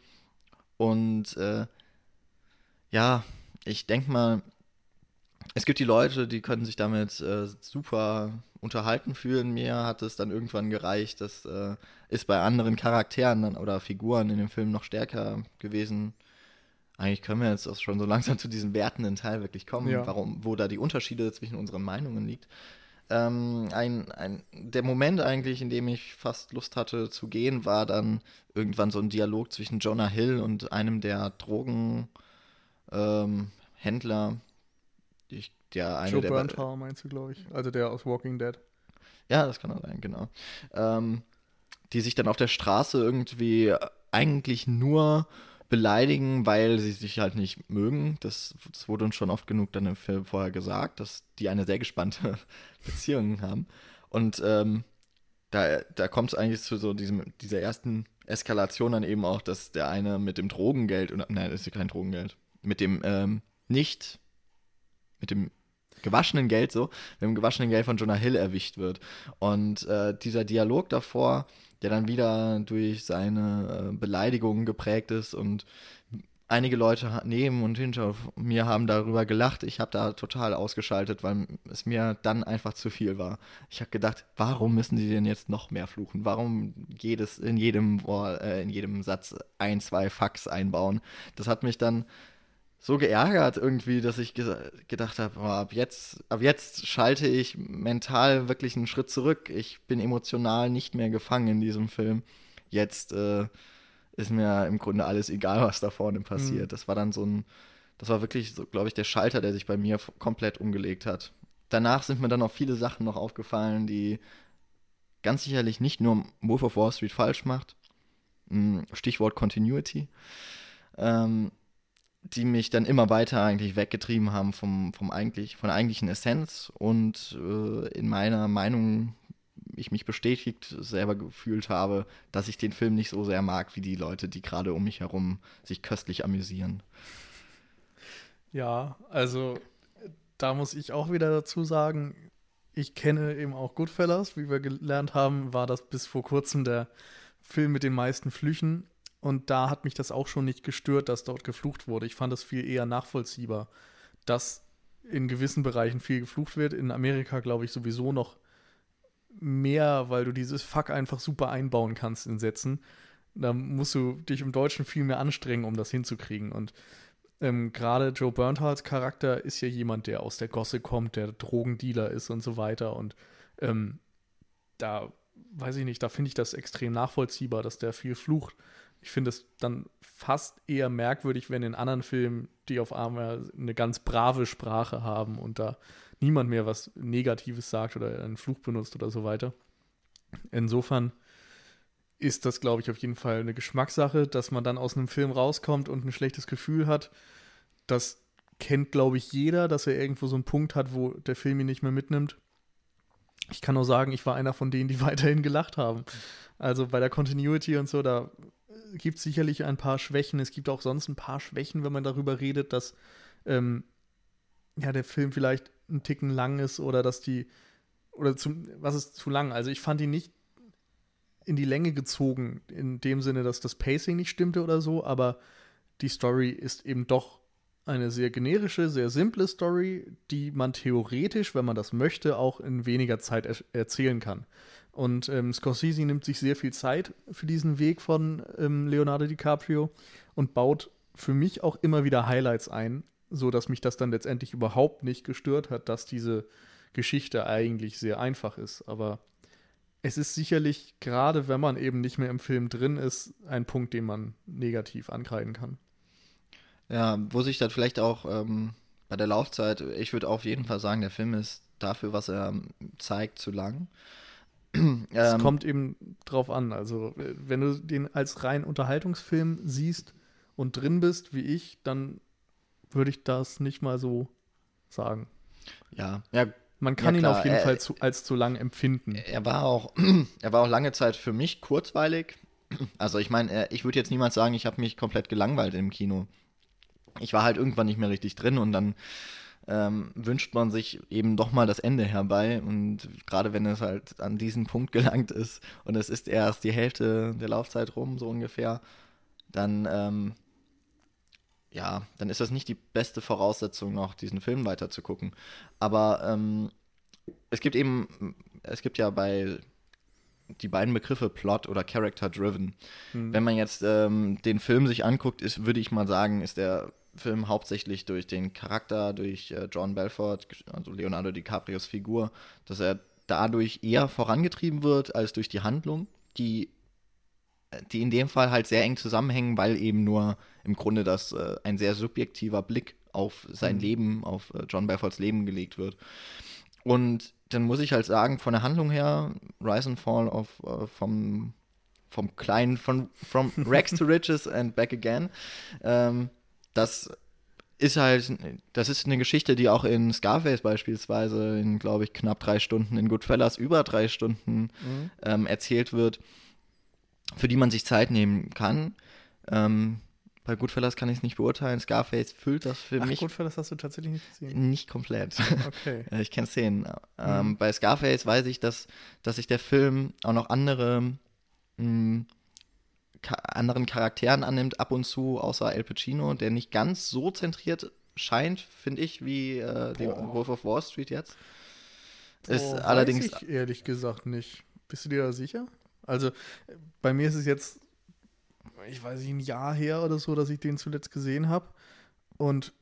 Und äh, ja, ich denke mal, es gibt die Leute, die können sich damit äh, super unterhalten fühlen. Mir hat es dann irgendwann gereicht. Das äh, ist bei anderen Charakteren oder Figuren in dem Film noch stärker gewesen. Eigentlich können wir jetzt auch schon so langsam zu diesem wertenden Teil wirklich kommen, ja. warum, wo da die Unterschiede zwischen unseren Meinungen liegt. Ähm, ein, ein, der Moment eigentlich, in dem ich fast Lust hatte zu gehen, war dann irgendwann so ein Dialog zwischen Jonah Hill und einem der Drogen ähm. Ich, der eine, Joe der Bernthal meinst du, glaube ich. Also der aus Walking Dead. Ja, das kann auch sein, genau. Ähm, die sich dann auf der Straße irgendwie eigentlich nur beleidigen, weil sie sich halt nicht mögen. Das, das wurde uns schon oft genug dann im Film vorher gesagt, dass die eine sehr gespannte Beziehung haben. Und ähm, da, da kommt es eigentlich zu so diesem, dieser ersten Eskalation dann eben auch, dass der eine mit dem Drogengeld, nein, das ist ja kein Drogengeld, mit dem ähm, nicht, mit dem gewaschenen Geld so, mit dem gewaschenen Geld von Jonah Hill erwischt wird. Und äh, dieser Dialog davor, der dann wieder durch seine äh, Beleidigungen geprägt ist und einige Leute neben und hinter mir haben darüber gelacht. Ich habe da total ausgeschaltet, weil es mir dann einfach zu viel war. Ich habe gedacht, warum müssen sie denn jetzt noch mehr fluchen? Warum jedes in jedem äh, in jedem Satz ein, zwei Fax einbauen? Das hat mich dann so geärgert irgendwie, dass ich ge gedacht habe, oh, ab jetzt, ab jetzt schalte ich mental wirklich einen Schritt zurück. Ich bin emotional nicht mehr gefangen in diesem Film. Jetzt äh, ist mir im Grunde alles egal, was da vorne passiert. Mhm. Das war dann so ein, das war wirklich, so, glaube ich, der Schalter, der sich bei mir komplett umgelegt hat. Danach sind mir dann auch viele Sachen noch aufgefallen, die ganz sicherlich nicht nur Wolf of Wall Street falsch macht. Hm, Stichwort Continuity. Ähm, die mich dann immer weiter eigentlich weggetrieben haben vom, vom eigentlich, von der eigentlichen Essenz und äh, in meiner Meinung ich mich bestätigt selber gefühlt habe, dass ich den Film nicht so sehr mag wie die Leute, die gerade um mich herum sich köstlich amüsieren. Ja, also da muss ich auch wieder dazu sagen, ich kenne eben auch Goodfellas, wie wir gelernt haben, war das bis vor kurzem der Film mit den meisten Flüchen und da hat mich das auch schon nicht gestört, dass dort geflucht wurde. Ich fand das viel eher nachvollziehbar, dass in gewissen Bereichen viel geflucht wird. In Amerika glaube ich sowieso noch mehr, weil du dieses Fuck einfach super einbauen kannst in Sätzen. Da musst du dich im Deutschen viel mehr anstrengen, um das hinzukriegen. Und ähm, gerade Joe Bernthals Charakter ist ja jemand, der aus der Gosse kommt, der Drogendealer ist und so weiter. Und ähm, da weiß ich nicht, da finde ich das extrem nachvollziehbar, dass der viel flucht Ich finde es dann fast eher merkwürdig, wenn in anderen Filmen die auf einmal eine ganz brave Sprache haben und da niemand mehr was Negatives sagt oder einen Fluch benutzt oder so weiter. Insofern ist das, glaube ich, auf jeden Fall eine Geschmackssache, dass man dann aus einem Film rauskommt und ein schlechtes Gefühl hat. Das kennt, glaube ich, jeder, dass er irgendwo so einen Punkt hat, wo der Film ihn nicht mehr mitnimmt. Ich kann nur sagen, ich war einer von denen, die weiterhin gelacht haben. Also bei der Continuity und so, da gibt es sicherlich ein paar Schwächen. Es gibt auch sonst ein paar Schwächen, wenn man darüber redet, dass ähm, ja, der Film vielleicht ein Ticken lang ist oder dass die, oder zum, was ist zu lang? Also ich fand ihn nicht in die Länge gezogen, in dem Sinne, dass das Pacing nicht stimmte oder so, aber die Story ist eben doch eine sehr generische, sehr simple Story, die man theoretisch, wenn man das möchte, auch in weniger Zeit er erzählen kann. Und ähm, Scorsese nimmt sich sehr viel Zeit für diesen Weg von ähm, Leonardo DiCaprio und baut für mich auch immer wieder Highlights ein, so dass mich das dann letztendlich überhaupt nicht gestört hat, dass diese Geschichte eigentlich sehr einfach ist. Aber es ist sicherlich, gerade wenn man eben nicht mehr im Film drin ist, ein Punkt, den man negativ ankreiden kann. Ja, wo sich dann vielleicht auch ähm, bei der Laufzeit, ich würde auf jeden Fall sagen, der Film ist dafür, was er zeigt, zu lang. Es ähm, kommt eben drauf an. Also, wenn du den als rein Unterhaltungsfilm siehst und drin bist, wie ich, dann würde ich das nicht mal so sagen. Ja, ja. Man kann ja, ihn auf jeden er, Fall zu, als zu lang empfinden. Er war auch, er war auch lange Zeit für mich kurzweilig. Also ich meine, ich würde jetzt niemals sagen, ich habe mich komplett gelangweilt im Kino. Ich war halt irgendwann nicht mehr richtig drin und dann ähm, wünscht man sich eben doch mal das Ende herbei. Und gerade wenn es halt an diesen Punkt gelangt ist und es ist erst die Hälfte der Laufzeit rum, so ungefähr, dann ähm, ja, dann ist das nicht die beste Voraussetzung, noch diesen Film weiter zu gucken. Aber ähm, es gibt eben, es gibt ja bei die beiden Begriffe Plot oder Character Driven. Mhm. Wenn man jetzt ähm, den Film sich anguckt, ist, würde ich mal sagen, ist der Film hauptsächlich durch den Charakter, durch äh, John Belfort, also Leonardo DiCaprios Figur, dass er dadurch eher vorangetrieben wird als durch die Handlung, die die in dem Fall halt sehr eng zusammenhängen, weil eben nur im Grunde das äh, ein sehr subjektiver Blick auf sein mhm. Leben, auf äh, John Belforts Leben gelegt wird. Und dann muss ich halt sagen, von der Handlung her, Rise and Fall of, äh, vom, vom kleinen, von From Rex to Riches and Back Again, ähm, das ist halt, das ist eine Geschichte, die auch in Scarface beispielsweise in, glaube ich, knapp drei Stunden, in Goodfellas über drei Stunden mhm. ähm, erzählt wird für die man sich Zeit nehmen kann. Ähm, bei Goodfellas kann ich es nicht beurteilen. Scarface füllt das für Ach, mich. Goodfellas hast du tatsächlich nicht gesehen? Nicht komplett. Okay. ich kenne Szenen. Ähm, mhm. Bei Scarface weiß ich, dass, dass sich der Film auch noch andere mh, hm, anderen Charakteren annimmt, ab und zu, außer Al Pacino, der nicht ganz so zentriert scheint, finde ich, wie äh, Wolf of Wall Street jetzt. Ist Boah, allerdings. Weiß ich ehrlich gesagt nicht. Bist du dir da sicher? Also bei mir ist es jetzt, ich weiß nicht, ein Jahr her oder so, dass ich den zuletzt gesehen habe. Und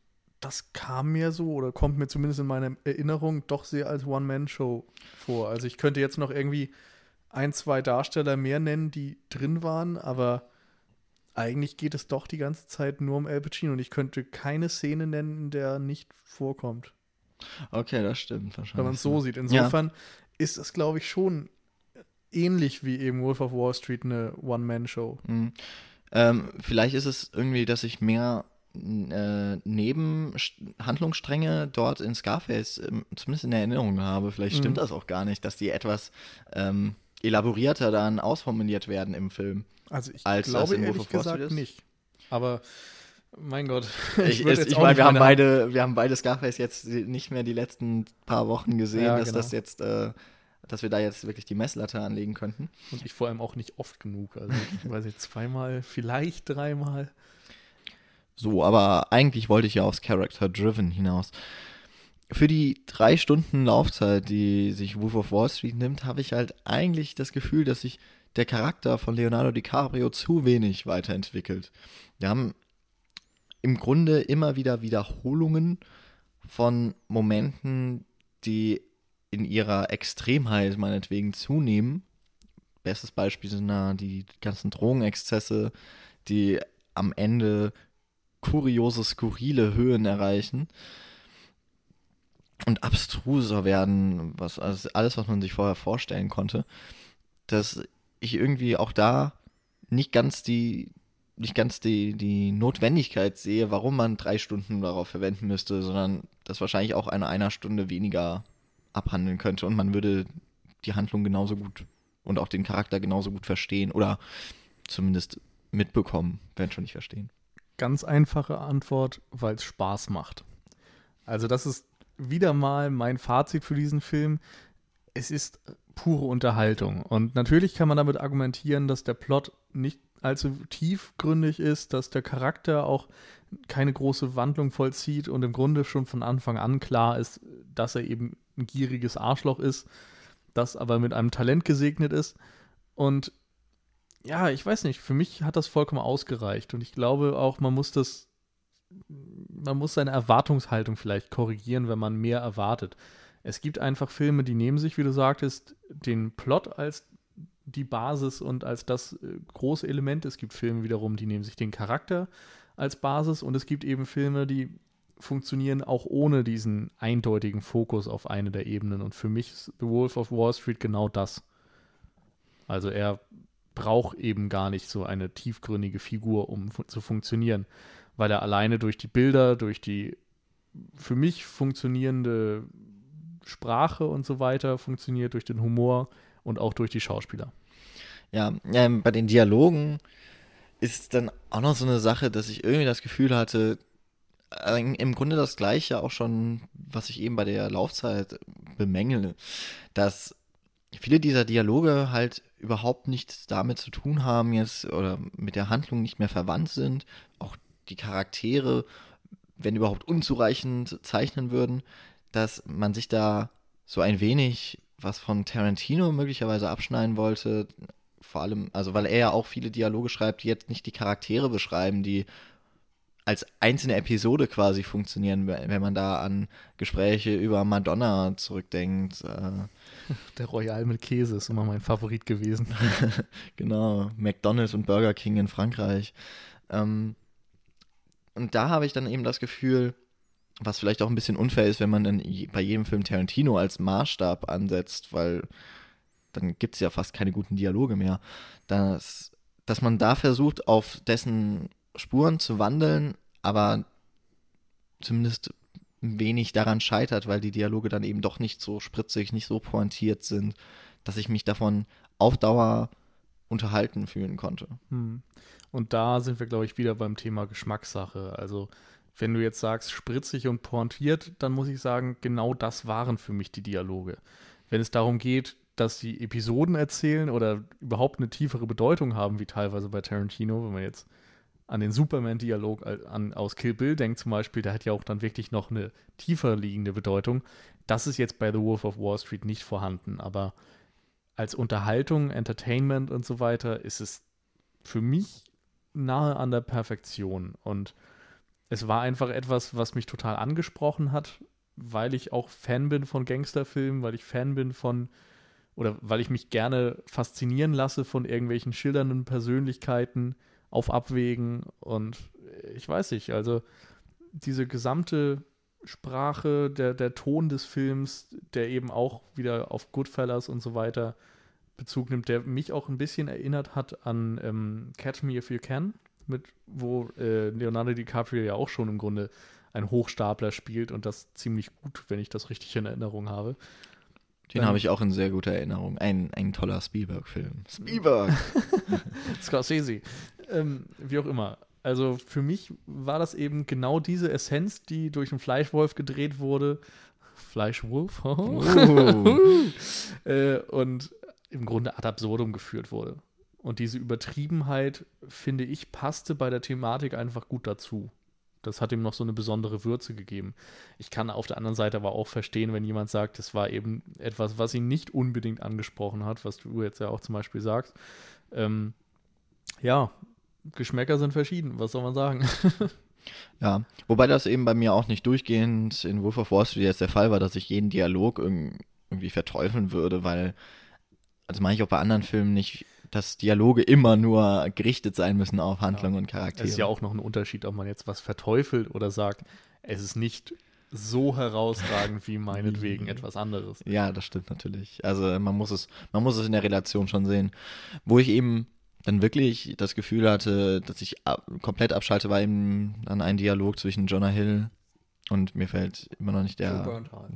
das kam mir so oder kommt mir zumindest in meiner Erinnerung doch sehr als One-Man-Show vor. Also ich könnte jetzt noch irgendwie ein, zwei Darsteller mehr nennen, die drin waren, aber eigentlich geht es doch die ganze Zeit nur um Al Pacino und ich könnte keine Szene nennen, in der er nicht vorkommt. Okay, das stimmt wahrscheinlich. Wenn man es so sieht. Insofern ja. ist das, glaube ich, schon ähnlich wie eben Wolf of Wall Street eine One-Man-Show. Mhm. Ähm, vielleicht ist es irgendwie, dass ich mehr äh, Nebenhandlungsstränge dort in Scarface ähm, zumindest in Erinnerung habe. Vielleicht stimmt mhm. das auch gar nicht, dass die etwas ähm, elaborierter dann ausformuliert werden im Film. Also ich als glaube ehrlich gesagt nicht. Aber mein Gott. Ich, ich, ich meine, wir haben beide, wir haben beide Scarface jetzt nicht mehr die letzten paar Wochen gesehen, ja, dass genau. das jetzt äh, dass wir da jetzt wirklich die Messlatte anlegen könnten. Und ich vor allem auch nicht oft genug. Also ich weiß jetzt zweimal, vielleicht dreimal. So, aber eigentlich wollte ich ja aufs Character Driven hinaus. Für die drei Stunden Laufzeit, die sich Wolf of Wall Street nimmt, habe ich halt eigentlich das Gefühl, dass sich der Charakter von Leonardo DiCaprio zu wenig weiterentwickelt. Wir haben im Grunde immer wieder Wiederholungen von Momenten, die in ihrer Extremheit meinetwegen zunehmen, bestes Beispiel sind da die ganzen Drogenexzesse, die am Ende kuriose, skurrile Höhen erreichen und abstruser werden, was also alles, was man sich vorher vorstellen konnte, dass ich irgendwie auch da nicht ganz die nicht ganz die, die Notwendigkeit sehe, warum man drei Stunden darauf verwenden müsste, sondern das wahrscheinlich auch eine einer Stunde weniger abhandeln könnte und man würde die Handlung genauso gut und auch den Charakter genauso gut verstehen oder zumindest mitbekommen, wenn schon nicht verstehen. Ganz einfache Antwort, weil es Spaß macht. Also das ist wieder mal mein Fazit für diesen Film. Es ist pure Unterhaltung. Und natürlich kann man damit argumentieren, dass der Plot nicht allzu tiefgründig ist, dass der Charakter auch keine große Wandlung vollzieht und im Grunde schon von Anfang an klar ist, dass er eben ein gieriges Arschloch ist, das aber mit einem Talent gesegnet ist. Und ja, ich weiß nicht, für mich hat das vollkommen ausgereicht und ich glaube auch, man muss das, man muss seine Erwartungshaltung vielleicht korrigieren, wenn man mehr erwartet. Es gibt einfach Filme, die nehmen sich, wie du sagtest, den Plot als die Basis und als das äh, große Element. Es gibt Filme wiederum, die nehmen sich den Charakter als Basis und es gibt eben Filme, die funktionieren auch ohne diesen eindeutigen Fokus auf eine der Ebenen. Und für mich ist The Wolf of Wall Street genau das. Also er braucht eben gar nicht so eine tiefgründige Figur, um fu zu funktionieren, weil er alleine durch die Bilder, durch die für mich funktionierende Sprache und so weiter funktioniert, durch den Humor und auch durch die Schauspieler. Ja, ähm, bei den Dialogen ist dann auch noch so eine Sache, dass ich irgendwie das Gefühl hatte, äh, im Grunde das gleiche auch schon, was ich eben bei der Laufzeit bemängele, dass viele dieser Dialoge halt überhaupt nichts damit zu tun haben jetzt oder mit der Handlung nicht mehr verwandt sind, auch die Charaktere, wenn überhaupt unzureichend zeichnen würden, dass man sich da so ein wenig was von Tarantino möglicherweise abschneiden wollte, vor allem, also weil er ja auch viele Dialoge schreibt, die jetzt nicht die Charaktere beschreiben, die als einzelne Episode quasi funktionieren, wenn man da an Gespräche über Madonna zurückdenkt. Äh. Der Royal mit Käse ist immer mein Favorit gewesen. genau, McDonald's und Burger King in Frankreich. Ähm, und da habe ich dann eben das Gefühl, was vielleicht auch ein bisschen unfair ist, wenn man dann bei jedem Film Tarantino als Maßstab ansetzt, weil dann gibt es ja fast keine guten Dialoge mehr. Dass, dass man da versucht, auf dessen Spuren zu wandeln, aber zumindest wenig daran scheitert, weil die Dialoge dann eben doch nicht so spritzig, nicht so pointiert sind, dass ich mich davon auf Dauer unterhalten fühlen konnte. Hm. Und da sind wir, glaube ich, wieder beim Thema Geschmackssache. Also wenn du jetzt sagst, spritzig und pointiert, dann muss ich sagen, genau das waren für mich die Dialoge. Wenn es darum geht, dass sie Episoden erzählen oder überhaupt eine tiefere Bedeutung haben, wie teilweise bei Tarantino, wenn man jetzt an den Superman-Dialog aus Kill Bill denkt zum Beispiel, der hat ja auch dann wirklich noch eine tiefer liegende Bedeutung. Das ist jetzt bei The Wolf of Wall Street nicht vorhanden, aber als Unterhaltung, Entertainment und so weiter ist es für mich nahe an der Perfektion. Und es war einfach etwas, was mich total angesprochen hat, weil ich auch Fan bin von Gangsterfilmen, weil ich Fan bin von oder weil ich mich gerne faszinieren lasse von irgendwelchen schildernden Persönlichkeiten auf Abwägen. Und ich weiß nicht, also diese gesamte Sprache, der, der Ton des Films, der eben auch wieder auf Goodfellas und so weiter Bezug nimmt, der mich auch ein bisschen erinnert hat an ähm, Catch Me If You Can, mit, wo äh, Leonardo DiCaprio ja auch schon im Grunde ein Hochstapler spielt und das ziemlich gut, wenn ich das richtig in Erinnerung habe. Den habe ich auch in sehr guter Erinnerung. Ein, ein toller Spielberg-Film. Spielberg! Scorsese. Ähm, wie auch immer. Also für mich war das eben genau diese Essenz, die durch einen Fleischwolf gedreht wurde. Fleischwolf? Oh. äh, und im Grunde ad absurdum geführt wurde. Und diese Übertriebenheit, finde ich, passte bei der Thematik einfach gut dazu. Das hat ihm noch so eine besondere Würze gegeben. Ich kann auf der anderen Seite aber auch verstehen, wenn jemand sagt, es war eben etwas, was ihn nicht unbedingt angesprochen hat, was du jetzt ja auch zum Beispiel sagst. Ähm, ja, Geschmäcker sind verschieden, was soll man sagen? ja, wobei das eben bei mir auch nicht durchgehend in Wolf of Wall Street jetzt der Fall war, dass ich jeden Dialog irgendwie verteufeln würde, weil also mache ich auch bei anderen Filmen nicht, dass Dialoge immer nur gerichtet sein müssen auf Handlung ja. und Charaktere. Es ist ja auch noch ein Unterschied, ob man jetzt was verteufelt oder sagt, es ist nicht so herausragend wie meinetwegen etwas anderes. Ja, das stimmt natürlich. Also man muss es, man muss es in der Relation schon sehen. Wo ich eben dann wirklich das Gefühl hatte, dass ich ab, komplett abschalte, war eben dann ein Dialog zwischen Jonah Hill und mir fällt immer noch nicht der. Joe Bernthal.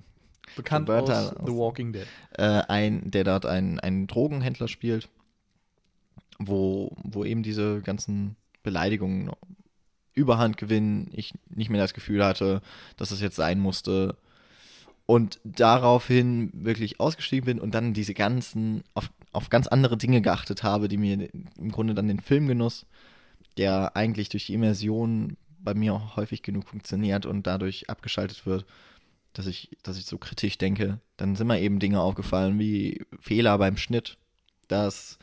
Bekannt Joe aus The Walking Dead. Äh, ein, der dort einen, einen Drogenhändler spielt, wo, wo eben diese ganzen Beleidigungen Überhand gewinnen, ich nicht mehr das Gefühl hatte, dass es jetzt sein musste. Und daraufhin wirklich ausgestiegen bin und dann diese ganzen, auf, auf ganz andere Dinge geachtet habe, die mir im Grunde dann den Filmgenuss, der eigentlich durch die Immersion bei mir auch häufig genug funktioniert und dadurch abgeschaltet wird, dass ich, dass ich so kritisch denke, dann sind mir eben Dinge aufgefallen wie Fehler beim Schnitt, dass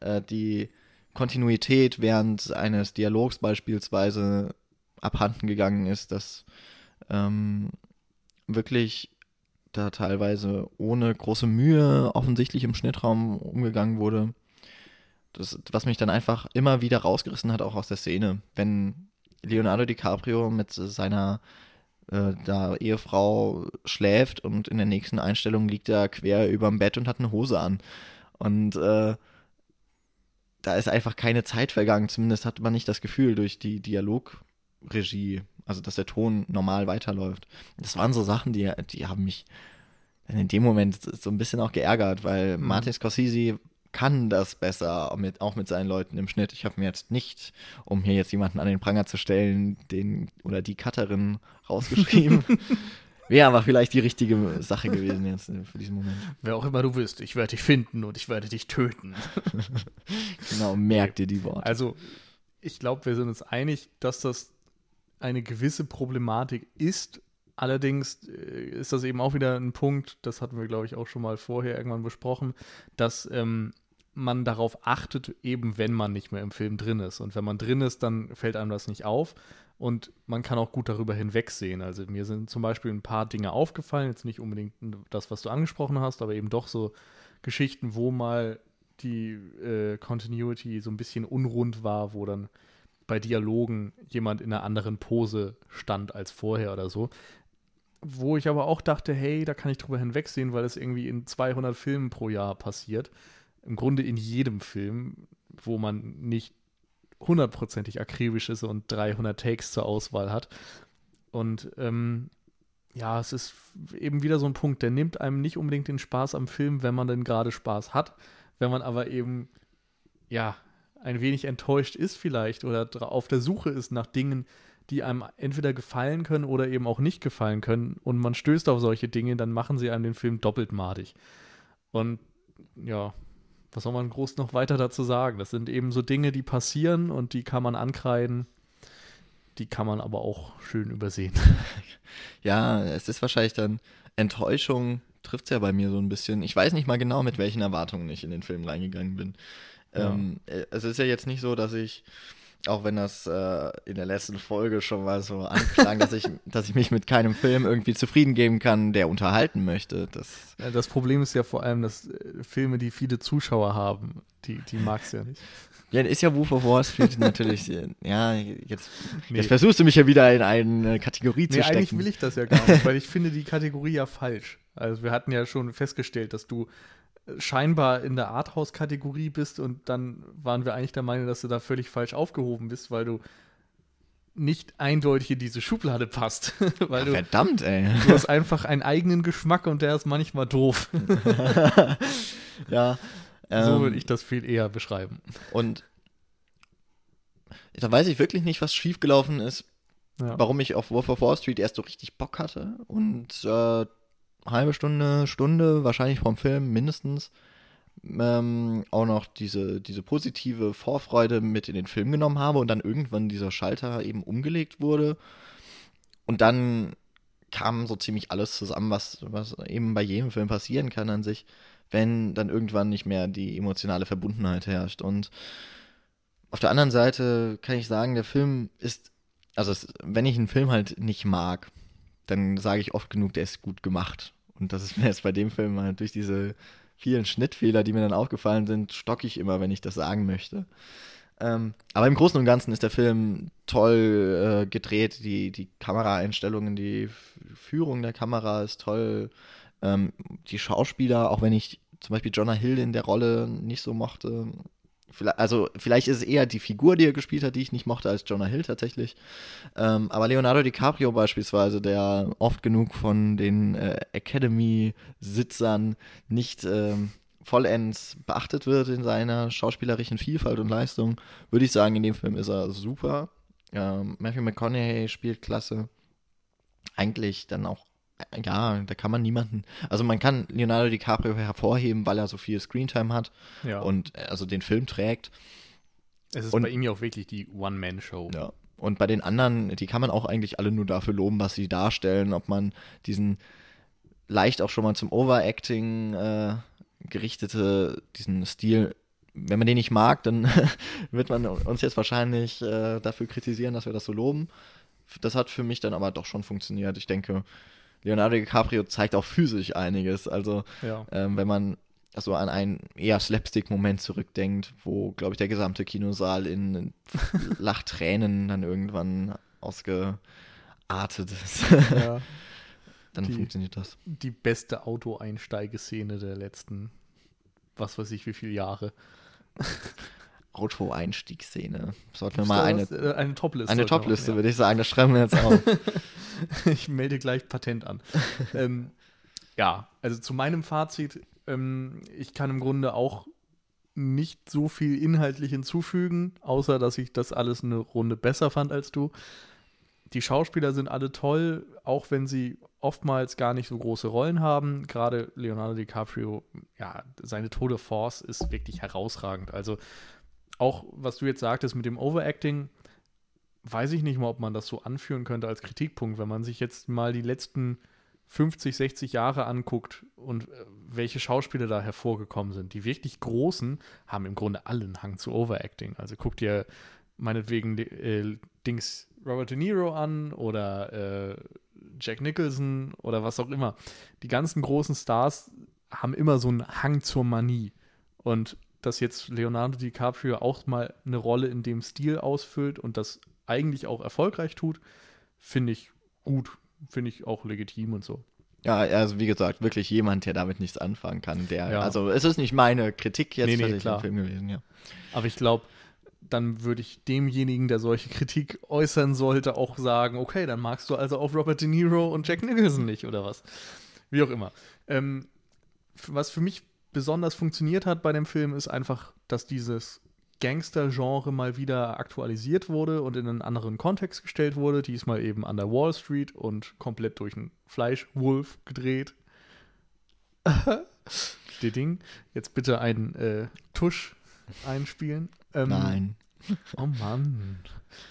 äh, die Kontinuität während eines Dialogs beispielsweise abhanden gegangen ist, dass ähm, wirklich da teilweise ohne große Mühe offensichtlich im Schnittraum umgegangen wurde. Das, was mich dann einfach immer wieder rausgerissen hat, auch aus der Szene. Wenn Leonardo DiCaprio mit seiner äh, da Ehefrau schläft und in der nächsten Einstellung liegt er quer überm Bett und hat eine Hose an. Und äh, da ist einfach keine Zeit vergangen. Zumindest hat man nicht das Gefühl durch die Dialogregie, also dass der Ton normal weiterläuft. Das waren so Sachen, die, die haben mich in dem Moment so ein bisschen auch geärgert, weil mhm. Martin Scorsese kann das besser, mit, auch mit seinen Leuten im Schnitt. Ich habe mir jetzt nicht, um hier jetzt jemanden an den Pranger zu stellen, den oder die Cutterin rausgeschrieben. Wäre aber vielleicht die richtige Sache gewesen jetzt für diesen Moment. Wer auch immer du bist, ich werde dich finden und ich werde dich töten. genau, merk dir die Worte. Also, ich glaube, wir sind uns einig, dass das eine gewisse Problematik ist. Allerdings äh, ist das eben auch wieder ein Punkt, das hatten wir, glaube ich, auch schon mal vorher irgendwann besprochen, dass ähm, man darauf achtet, eben wenn man nicht mehr im Film drin ist. Und wenn man drin ist, dann fällt einem das nicht auf und man kann auch gut darüber hinwegsehen. Also mir sind zum Beispiel ein paar Dinge aufgefallen, jetzt nicht unbedingt das, was du angesprochen hast, aber eben doch so Geschichten, wo mal die äh, Continuity so ein bisschen unrund war, wo dann bei Dialogen jemand in einer anderen Pose stand als vorher oder so. Wo ich aber auch dachte, hey, da kann ich drüber hinwegsehen, weil es irgendwie in 200 Filmen pro Jahr passiert. Im Grunde in jedem Film, wo man nicht hundertprozentig akribisch ist und 300 Takes zur Auswahl hat. Und ähm, ja, es ist eben wieder so ein Punkt, der nimmt einem nicht unbedingt den Spaß am Film, wenn man denn gerade Spaß hat. Wenn man aber eben, ja, ein wenig enttäuscht ist vielleicht oder auf der Suche ist nach Dingen, die einem entweder gefallen können oder eben auch nicht gefallen können und man stößt auf solche Dinge, dann machen sie einem den Film doppelt madig. Und ja, was soll man groß noch weiter dazu sagen? Das sind eben so Dinge, die passieren und die kann man ankreiden. Die kann man aber auch schön übersehen. Ja, es ist wahrscheinlich dann Enttäuschung, trifft es ja bei mir so ein bisschen. Ich weiß nicht mal genau, mit welchen Erwartungen ich in den Film reingegangen bin. Ja. Ähm, äh, es ist ja jetzt nicht so, dass ich auch wenn das äh, in der letzten Folge schon mal so anklang, dass, ich, dass ich mich mit keinem Film irgendwie zufrieden geben kann, der unterhalten möchte. Das, das Problem ist ja vor allem, dass äh, Filme, die viele Zuschauer haben, die, die magst du ja nicht. Ja, ist ja Wolf of Wall Street natürlich, äh, ja, jetzt, nee. jetzt versuchst du mich ja wieder in eine Kategorie zu nee, stecken. eigentlich will ich das ja gar nicht, weil ich finde die Kategorie ja falsch. Also wir hatten ja schon festgestellt, dass du scheinbar in der Arthouse-Kategorie bist und dann waren wir eigentlich der Meinung, dass du da völlig falsch aufgehoben bist, weil du nicht eindeutig in diese Schublade passt. weil du, verdammt, ey. Du hast einfach einen eigenen Geschmack und der ist manchmal doof. ja. Ähm, so würde ich das viel eher beschreiben. Und da weiß ich wirklich nicht, was schiefgelaufen ist, ja. warum ich auf Wolf of Wall Street erst so richtig Bock hatte und äh, halbe Stunde, Stunde, wahrscheinlich vom Film mindestens, ähm, auch noch diese, diese positive Vorfreude mit in den Film genommen habe und dann irgendwann dieser Schalter eben umgelegt wurde. Und dann kam so ziemlich alles zusammen, was, was eben bei jedem Film passieren kann an sich, wenn dann irgendwann nicht mehr die emotionale Verbundenheit herrscht. Und auf der anderen Seite kann ich sagen, der Film ist, also es, wenn ich einen Film halt nicht mag, dann sage ich oft genug, der ist gut gemacht. Und das ist mir jetzt bei dem Film halt durch diese vielen Schnittfehler, die mir dann aufgefallen sind, stocke ich immer, wenn ich das sagen möchte. Ähm, aber im Großen und Ganzen ist der Film toll äh, gedreht. Die, die Kameraeinstellungen, die Führung der Kamera ist toll. Ähm, die Schauspieler, auch wenn ich zum Beispiel Jonah Hill in der Rolle nicht so mochte. Also vielleicht ist es eher die Figur, die er gespielt hat, die ich nicht mochte, als Jonah Hill tatsächlich. Ähm, aber Leonardo DiCaprio beispielsweise, der oft genug von den äh, Academy-Sitzern nicht ähm, vollends beachtet wird in seiner schauspielerischen Vielfalt und Leistung, würde ich sagen, in dem Film ist er super. Ähm, Matthew McConaughey spielt klasse. Eigentlich dann auch, ja, da kann man niemanden, also man kann Leonardo DiCaprio hervorheben, weil er so viel Screentime hat ja. und also den Film trägt. Es ist und, bei ihm ja auch wirklich die One-Man-Show. Ja. Und bei den anderen, die kann man auch eigentlich alle nur dafür loben, was sie darstellen, ob man diesen leicht auch schon mal zum Overacting äh, gerichtete, diesen Stil, wenn man den nicht mag, dann wird man uns jetzt wahrscheinlich äh, dafür kritisieren, dass wir das so loben. Das hat für mich dann aber doch schon funktioniert. Ich denke, Leonardo DiCaprio zeigt auch physisch einiges. Also, ja. ähm, wenn man also an einen eher Slapstick-Moment zurückdenkt, wo, glaube ich, der gesamte Kinosaal in Lachtränen dann irgendwann ausgeartet ist. Ja. dann die, funktioniert das. Die beste Autoeinsteigeszene der letzten, was weiß ich, wie viele Jahre. Auto-Einstiegsszene. Sollten wir mal eine, äh, eine Top-Liste. Eine Top-Liste, ja. würde ich sagen. Das schreiben wir jetzt auf. ich melde gleich Patent an. ähm, ja, also zu meinem Fazit. Ähm, ich kann im Grunde auch nicht so viel inhaltlich hinzufügen, außer dass ich das alles eine Runde besser fand als du. Die Schauspieler sind alle toll, auch wenn sie oftmals gar nicht so große Rollen haben. Gerade Leonardo DiCaprio, ja, seine Tour Force ist wirklich herausragend. Also auch was du jetzt sagtest mit dem Overacting, weiß ich nicht mal, ob man das so anführen könnte als Kritikpunkt, wenn man sich jetzt mal die letzten 50, 60 Jahre anguckt und äh, welche Schauspieler da hervorgekommen sind. Die wirklich Großen haben im Grunde alle einen Hang zu Overacting. Also guck dir meinetwegen äh, Dings Robert De Niro an oder äh, Jack Nicholson oder was auch immer. Die ganzen großen Stars haben immer so einen Hang zur Manie. Und dass jetzt Leonardo DiCaprio auch mal eine Rolle in dem Stil ausfüllt und das eigentlich auch erfolgreich tut, finde ich gut, finde ich auch legitim und so. Ja, also wie gesagt, wirklich jemand, der damit nichts anfangen kann. Der, ja. Also es ist nicht meine Kritik jetzt nee, nee, klar. Film gewesen, ja. Aber ich glaube, dann würde ich demjenigen, der solche Kritik äußern sollte, auch sagen, okay, dann magst du also auch Robert De Niro und Jack Nicholson nicht oder was. Wie auch immer. Ähm, was für mich besonders funktioniert hat bei dem Film, ist einfach, dass dieses Gangster-Genre mal wieder aktualisiert wurde und in einen anderen Kontext gestellt wurde. Diesmal eben an der Wall Street und komplett durch einen Fleischwolf gedreht. Die Ding. Jetzt bitte einen äh, Tusch einspielen. Ähm, Nein. Oh Mann.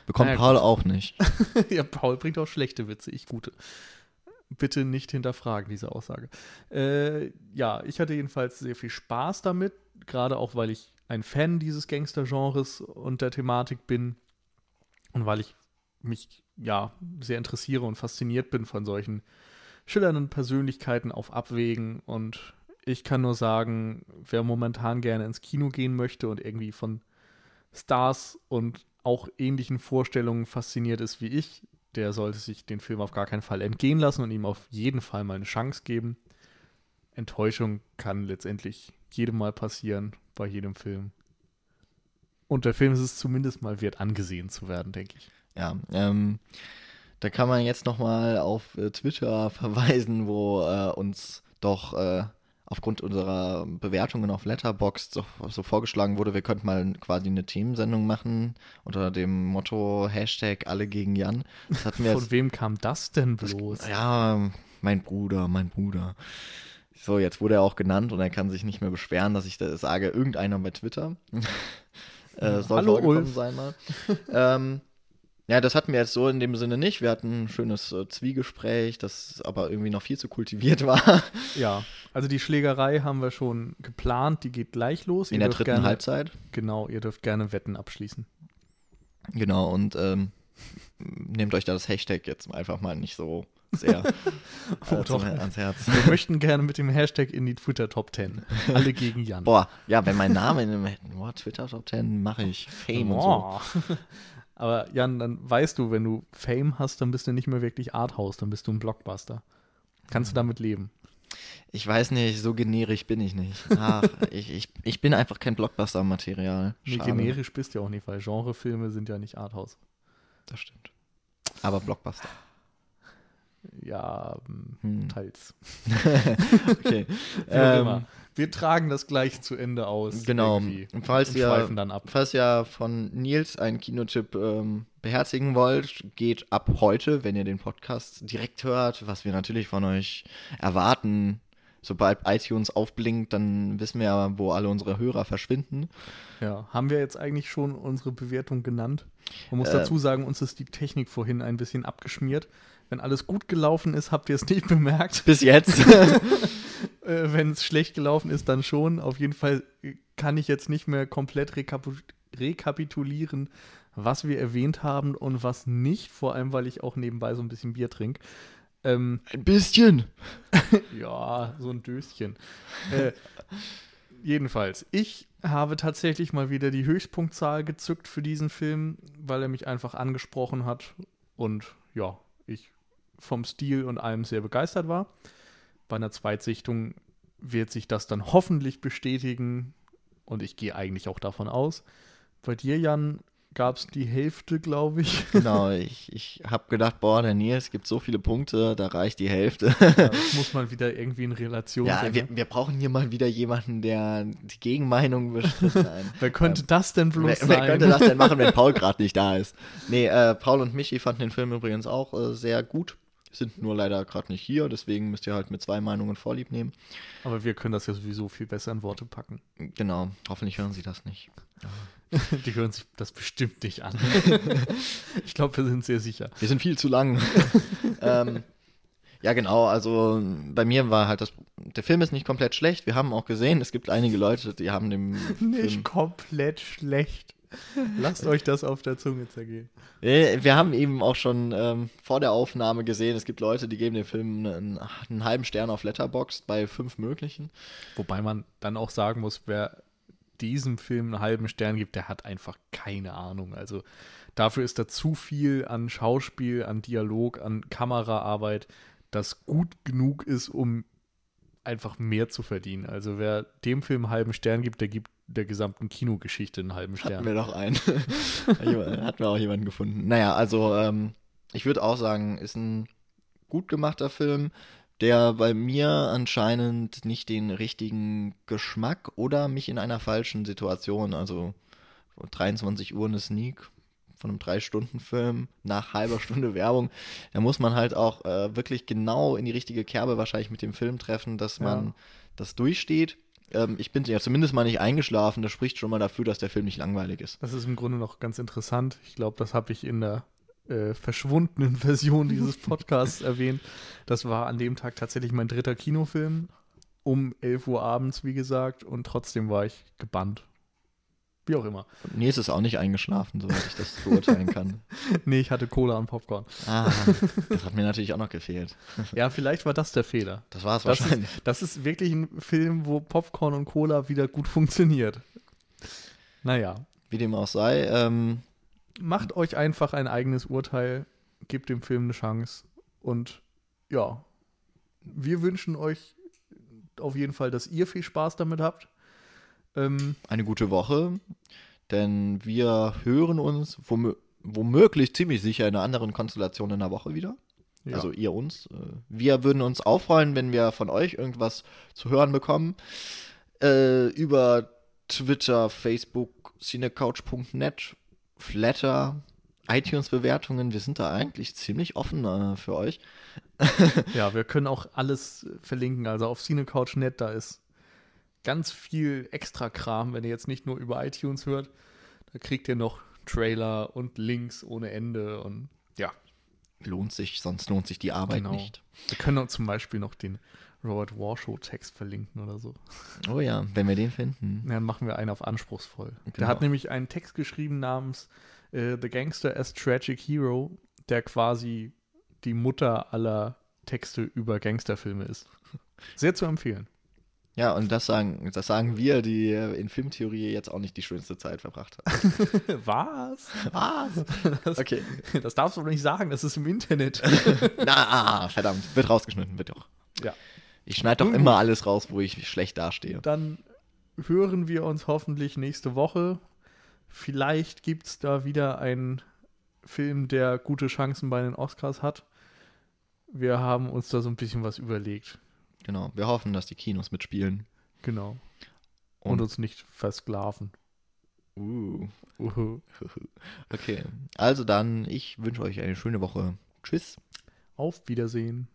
Bekommt naja, Paul gut. auch nicht. ja, Paul bringt auch schlechte Witze, ich gute. Bitte nicht hinterfragen, diese Aussage. Äh, ja, ich hatte jedenfalls sehr viel Spaß damit, gerade auch, weil ich ein Fan dieses Gangster-Genres und der Thematik bin und weil ich mich ja sehr interessiere und fasziniert bin von solchen schillernden Persönlichkeiten auf Abwägen und ich kann nur sagen, wer momentan gerne ins Kino gehen möchte und irgendwie von Stars und auch ähnlichen Vorstellungen fasziniert ist wie ich, der sollte sich den Film auf gar keinen Fall entgehen lassen und ihm auf jeden Fall mal eine Chance geben. Enttäuschung kann letztendlich jedem Mal passieren, bei jedem Film. Und der Film ist es zumindest mal wert, angesehen zu werden, denke ich. Ja, ähm, da kann man jetzt nochmal auf äh, Twitter verweisen, wo äh, uns doch äh, aufgrund unserer Bewertungen auf Letterboxd so, so, vorgeschlagen wurde, wir könnten mal quasi eine Themensendung machen unter dem Motto Hashtag alle gegen Jan. Von jetzt, wem kam das denn bloß? Das, ja, mein Bruder, mein Bruder. So, jetzt wurde er auch genannt und er kann sich nicht mehr beschweren, dass ich das sage, irgendeiner bei Twitter. äh, soll Hallo Ulf. sein mal. ähm, ja, das hatten wir jetzt so in dem Sinne nicht. Wir hatten ein schönes äh, Zwiegespräch, das aber irgendwie noch viel zu kultiviert war. Ja, also die Schlägerei haben wir schon geplant, die geht gleich los. In ihr der dritten gerne, Halbzeit. Genau, ihr dürft gerne Wetten abschließen. Genau, und ähm, nehmt euch da das Hashtag jetzt einfach mal nicht so sehr oh, doch. ans Herz. Wir möchten gerne mit dem Hashtag in die Twitter Top 10. Alle gegen Jan. Boah, ja, wenn mein Name in dem boah, Twitter Top 10 mache ich Fame boah. und so. Aber Jan, dann weißt du, wenn du Fame hast, dann bist du nicht mehr wirklich Arthouse, dann bist du ein Blockbuster. Kannst du damit leben? Ich weiß nicht, so generisch bin ich nicht. Ach, ich, ich, ich bin einfach kein Blockbuster-Material. Nee, generisch bist du ja auch nicht, weil Genrefilme sind ja nicht Arthouse. Das stimmt. Aber Blockbuster. Ja, hm. teils. okay. Ähm, wir tragen das gleich zu Ende aus. Genau. Falls und ihr, dann ab. falls ihr von Nils einen Kinotipp ähm, beherzigen wollt, geht ab heute, wenn ihr den Podcast direkt hört, was wir natürlich von euch erwarten. Sobald iTunes aufblinkt, dann wissen wir ja, wo alle unsere Hörer verschwinden. Ja, haben wir jetzt eigentlich schon unsere Bewertung genannt? Man muss äh, dazu sagen, uns ist die Technik vorhin ein bisschen abgeschmiert. Wenn alles gut gelaufen ist, habt ihr es nicht bemerkt. Bis jetzt. äh, Wenn es schlecht gelaufen ist, dann schon. Auf jeden Fall kann ich jetzt nicht mehr komplett rekap rekapitulieren, was wir erwähnt haben und was nicht. Vor allem, weil ich auch nebenbei so ein bisschen Bier trinke. Ähm, ein bisschen. ja, so ein Döschen. Äh, jedenfalls, ich habe tatsächlich mal wieder die Höchstpunktzahl gezückt für diesen Film, weil er mich einfach angesprochen hat und ja, ich vom Stil und allem sehr begeistert war. Bei einer Zweitsichtung wird sich das dann hoffentlich bestätigen und ich gehe eigentlich auch davon aus. Bei dir, Jan, gab es die Hälfte, glaube ich. Genau, ich, ich habe gedacht, boah, der Nils gibt so viele Punkte, da reicht die Hälfte. Ja, das muss man wieder irgendwie in Relation Ja, wir, wir, brauchen hier mal wieder jemanden, der die Gegenmeinung bestritt. wer könnte ähm, das denn bloß wer, sein? Wer könnte das denn machen, wenn Paul gerade nicht da ist? Nee, äh, Paul und Michi fanden den Film übrigens auch äh, sehr gut sind nur leider gerade nicht hier, deswegen müsst ihr halt mit zwei Meinungen vorlieb nehmen. Aber wir können das ja sowieso viel besser in Worte packen. Genau, hoffentlich hören sie das nicht. Die hören sich das bestimmt nicht an. ich glaube, wir sind sehr sicher. Wir sind viel zu lang. ähm, ja, genau. Also bei mir war halt das. Der Film ist nicht komplett schlecht. Wir haben auch gesehen, es gibt einige Leute, die haben dem. Nicht Film komplett schlecht. Lasst euch das auf der Zunge zergehen. Wir haben eben auch schon ähm, vor der Aufnahme gesehen, es gibt Leute, die geben dem Film einen, einen halben Stern auf Letterboxd bei fünf möglichen. Wobei man dann auch sagen muss, wer diesem Film einen halben Stern gibt, der hat einfach keine Ahnung. Also dafür ist da zu viel an Schauspiel, an Dialog, an Kameraarbeit, das gut genug ist, um einfach mehr zu verdienen. Also wer dem Film einen halben Stern gibt, der gibt der gesamten Kinogeschichte einen halben Stern. Hatten wir doch einen. Hatten wir auch jemanden gefunden. Naja, also ähm, ich würde auch sagen, ist ein gut gemachter Film der bei mir anscheinend nicht den richtigen Geschmack oder mich in einer falschen Situation, also 23 Uhr eine Sneak von einem Drei-Stunden-Film nach halber Stunde Werbung, da muss man halt auch äh, wirklich genau in die richtige Kerbe wahrscheinlich mit dem Film treffen, dass man ja. das durchsteht. Ähm, ich bin ja zumindest mal nicht eingeschlafen, das spricht schon mal dafür, dass der Film nicht langweilig ist. Das ist im Grunde noch ganz interessant. Ich glaube, das habe ich in der äh, verschwundenen Version dieses Podcasts erwähnt. Das war an dem Tag tatsächlich mein dritter Kinofilm. Um 11 Uhr abends, wie gesagt. Und trotzdem war ich gebannt. Wie auch immer. Nee, es ist auch nicht eingeschlafen, soweit ich das beurteilen kann. nee, ich hatte Cola und Popcorn. Ah, das hat mir natürlich auch noch gefehlt. ja, vielleicht war das der Fehler. Das war es wahrscheinlich. Ist, das ist wirklich ein Film, wo Popcorn und Cola wieder gut funktioniert. Naja. Wie dem auch sei, ähm, macht euch einfach ein eigenes Urteil, gebt dem Film eine Chance und ja, wir wünschen euch auf jeden Fall, dass ihr viel Spaß damit habt. Ähm, eine gute Woche, denn wir hören uns womö womöglich ziemlich sicher in einer anderen Konstellation in der Woche wieder. Ja. Also ihr uns. Äh, wir würden uns auch freuen, wenn wir von euch irgendwas zu hören bekommen. Äh, über Twitter, Facebook, cinecouch.net Flatter, iTunes-Bewertungen, wir sind da eigentlich ziemlich offen äh, für euch. ja, wir können auch alles verlinken. Also auf CineCouch.net, da ist ganz viel extra Kram, wenn ihr jetzt nicht nur über iTunes hört. Da kriegt ihr noch Trailer und Links ohne Ende und ja. Lohnt sich, sonst lohnt sich die Arbeit genau. nicht. Wir können auch zum Beispiel noch den Robert Warshow Text verlinken oder so. Oh ja, wenn wir den finden. dann machen wir einen auf anspruchsvoll. Genau. Der hat nämlich einen Text geschrieben namens äh, The Gangster as Tragic Hero, der quasi die Mutter aller Texte über Gangsterfilme ist. Sehr zu empfehlen. Ja, und das sagen, das sagen wir, die in Filmtheorie jetzt auch nicht die schönste Zeit verbracht haben. Was? Was? Das, okay. Das darfst du doch nicht sagen, das ist im Internet. Na, verdammt. Wird rausgeschnitten, wird doch. Ja. Ich schneide doch immer alles raus, wo ich schlecht dastehe. Dann hören wir uns hoffentlich nächste Woche. Vielleicht gibt es da wieder einen Film, der gute Chancen bei den Oscars hat. Wir haben uns da so ein bisschen was überlegt. Genau, wir hoffen, dass die Kinos mitspielen. Genau. Und, Und uns nicht versklaven. Uh. uh. Okay, also dann, ich wünsche euch eine schöne Woche. Tschüss. Auf Wiedersehen.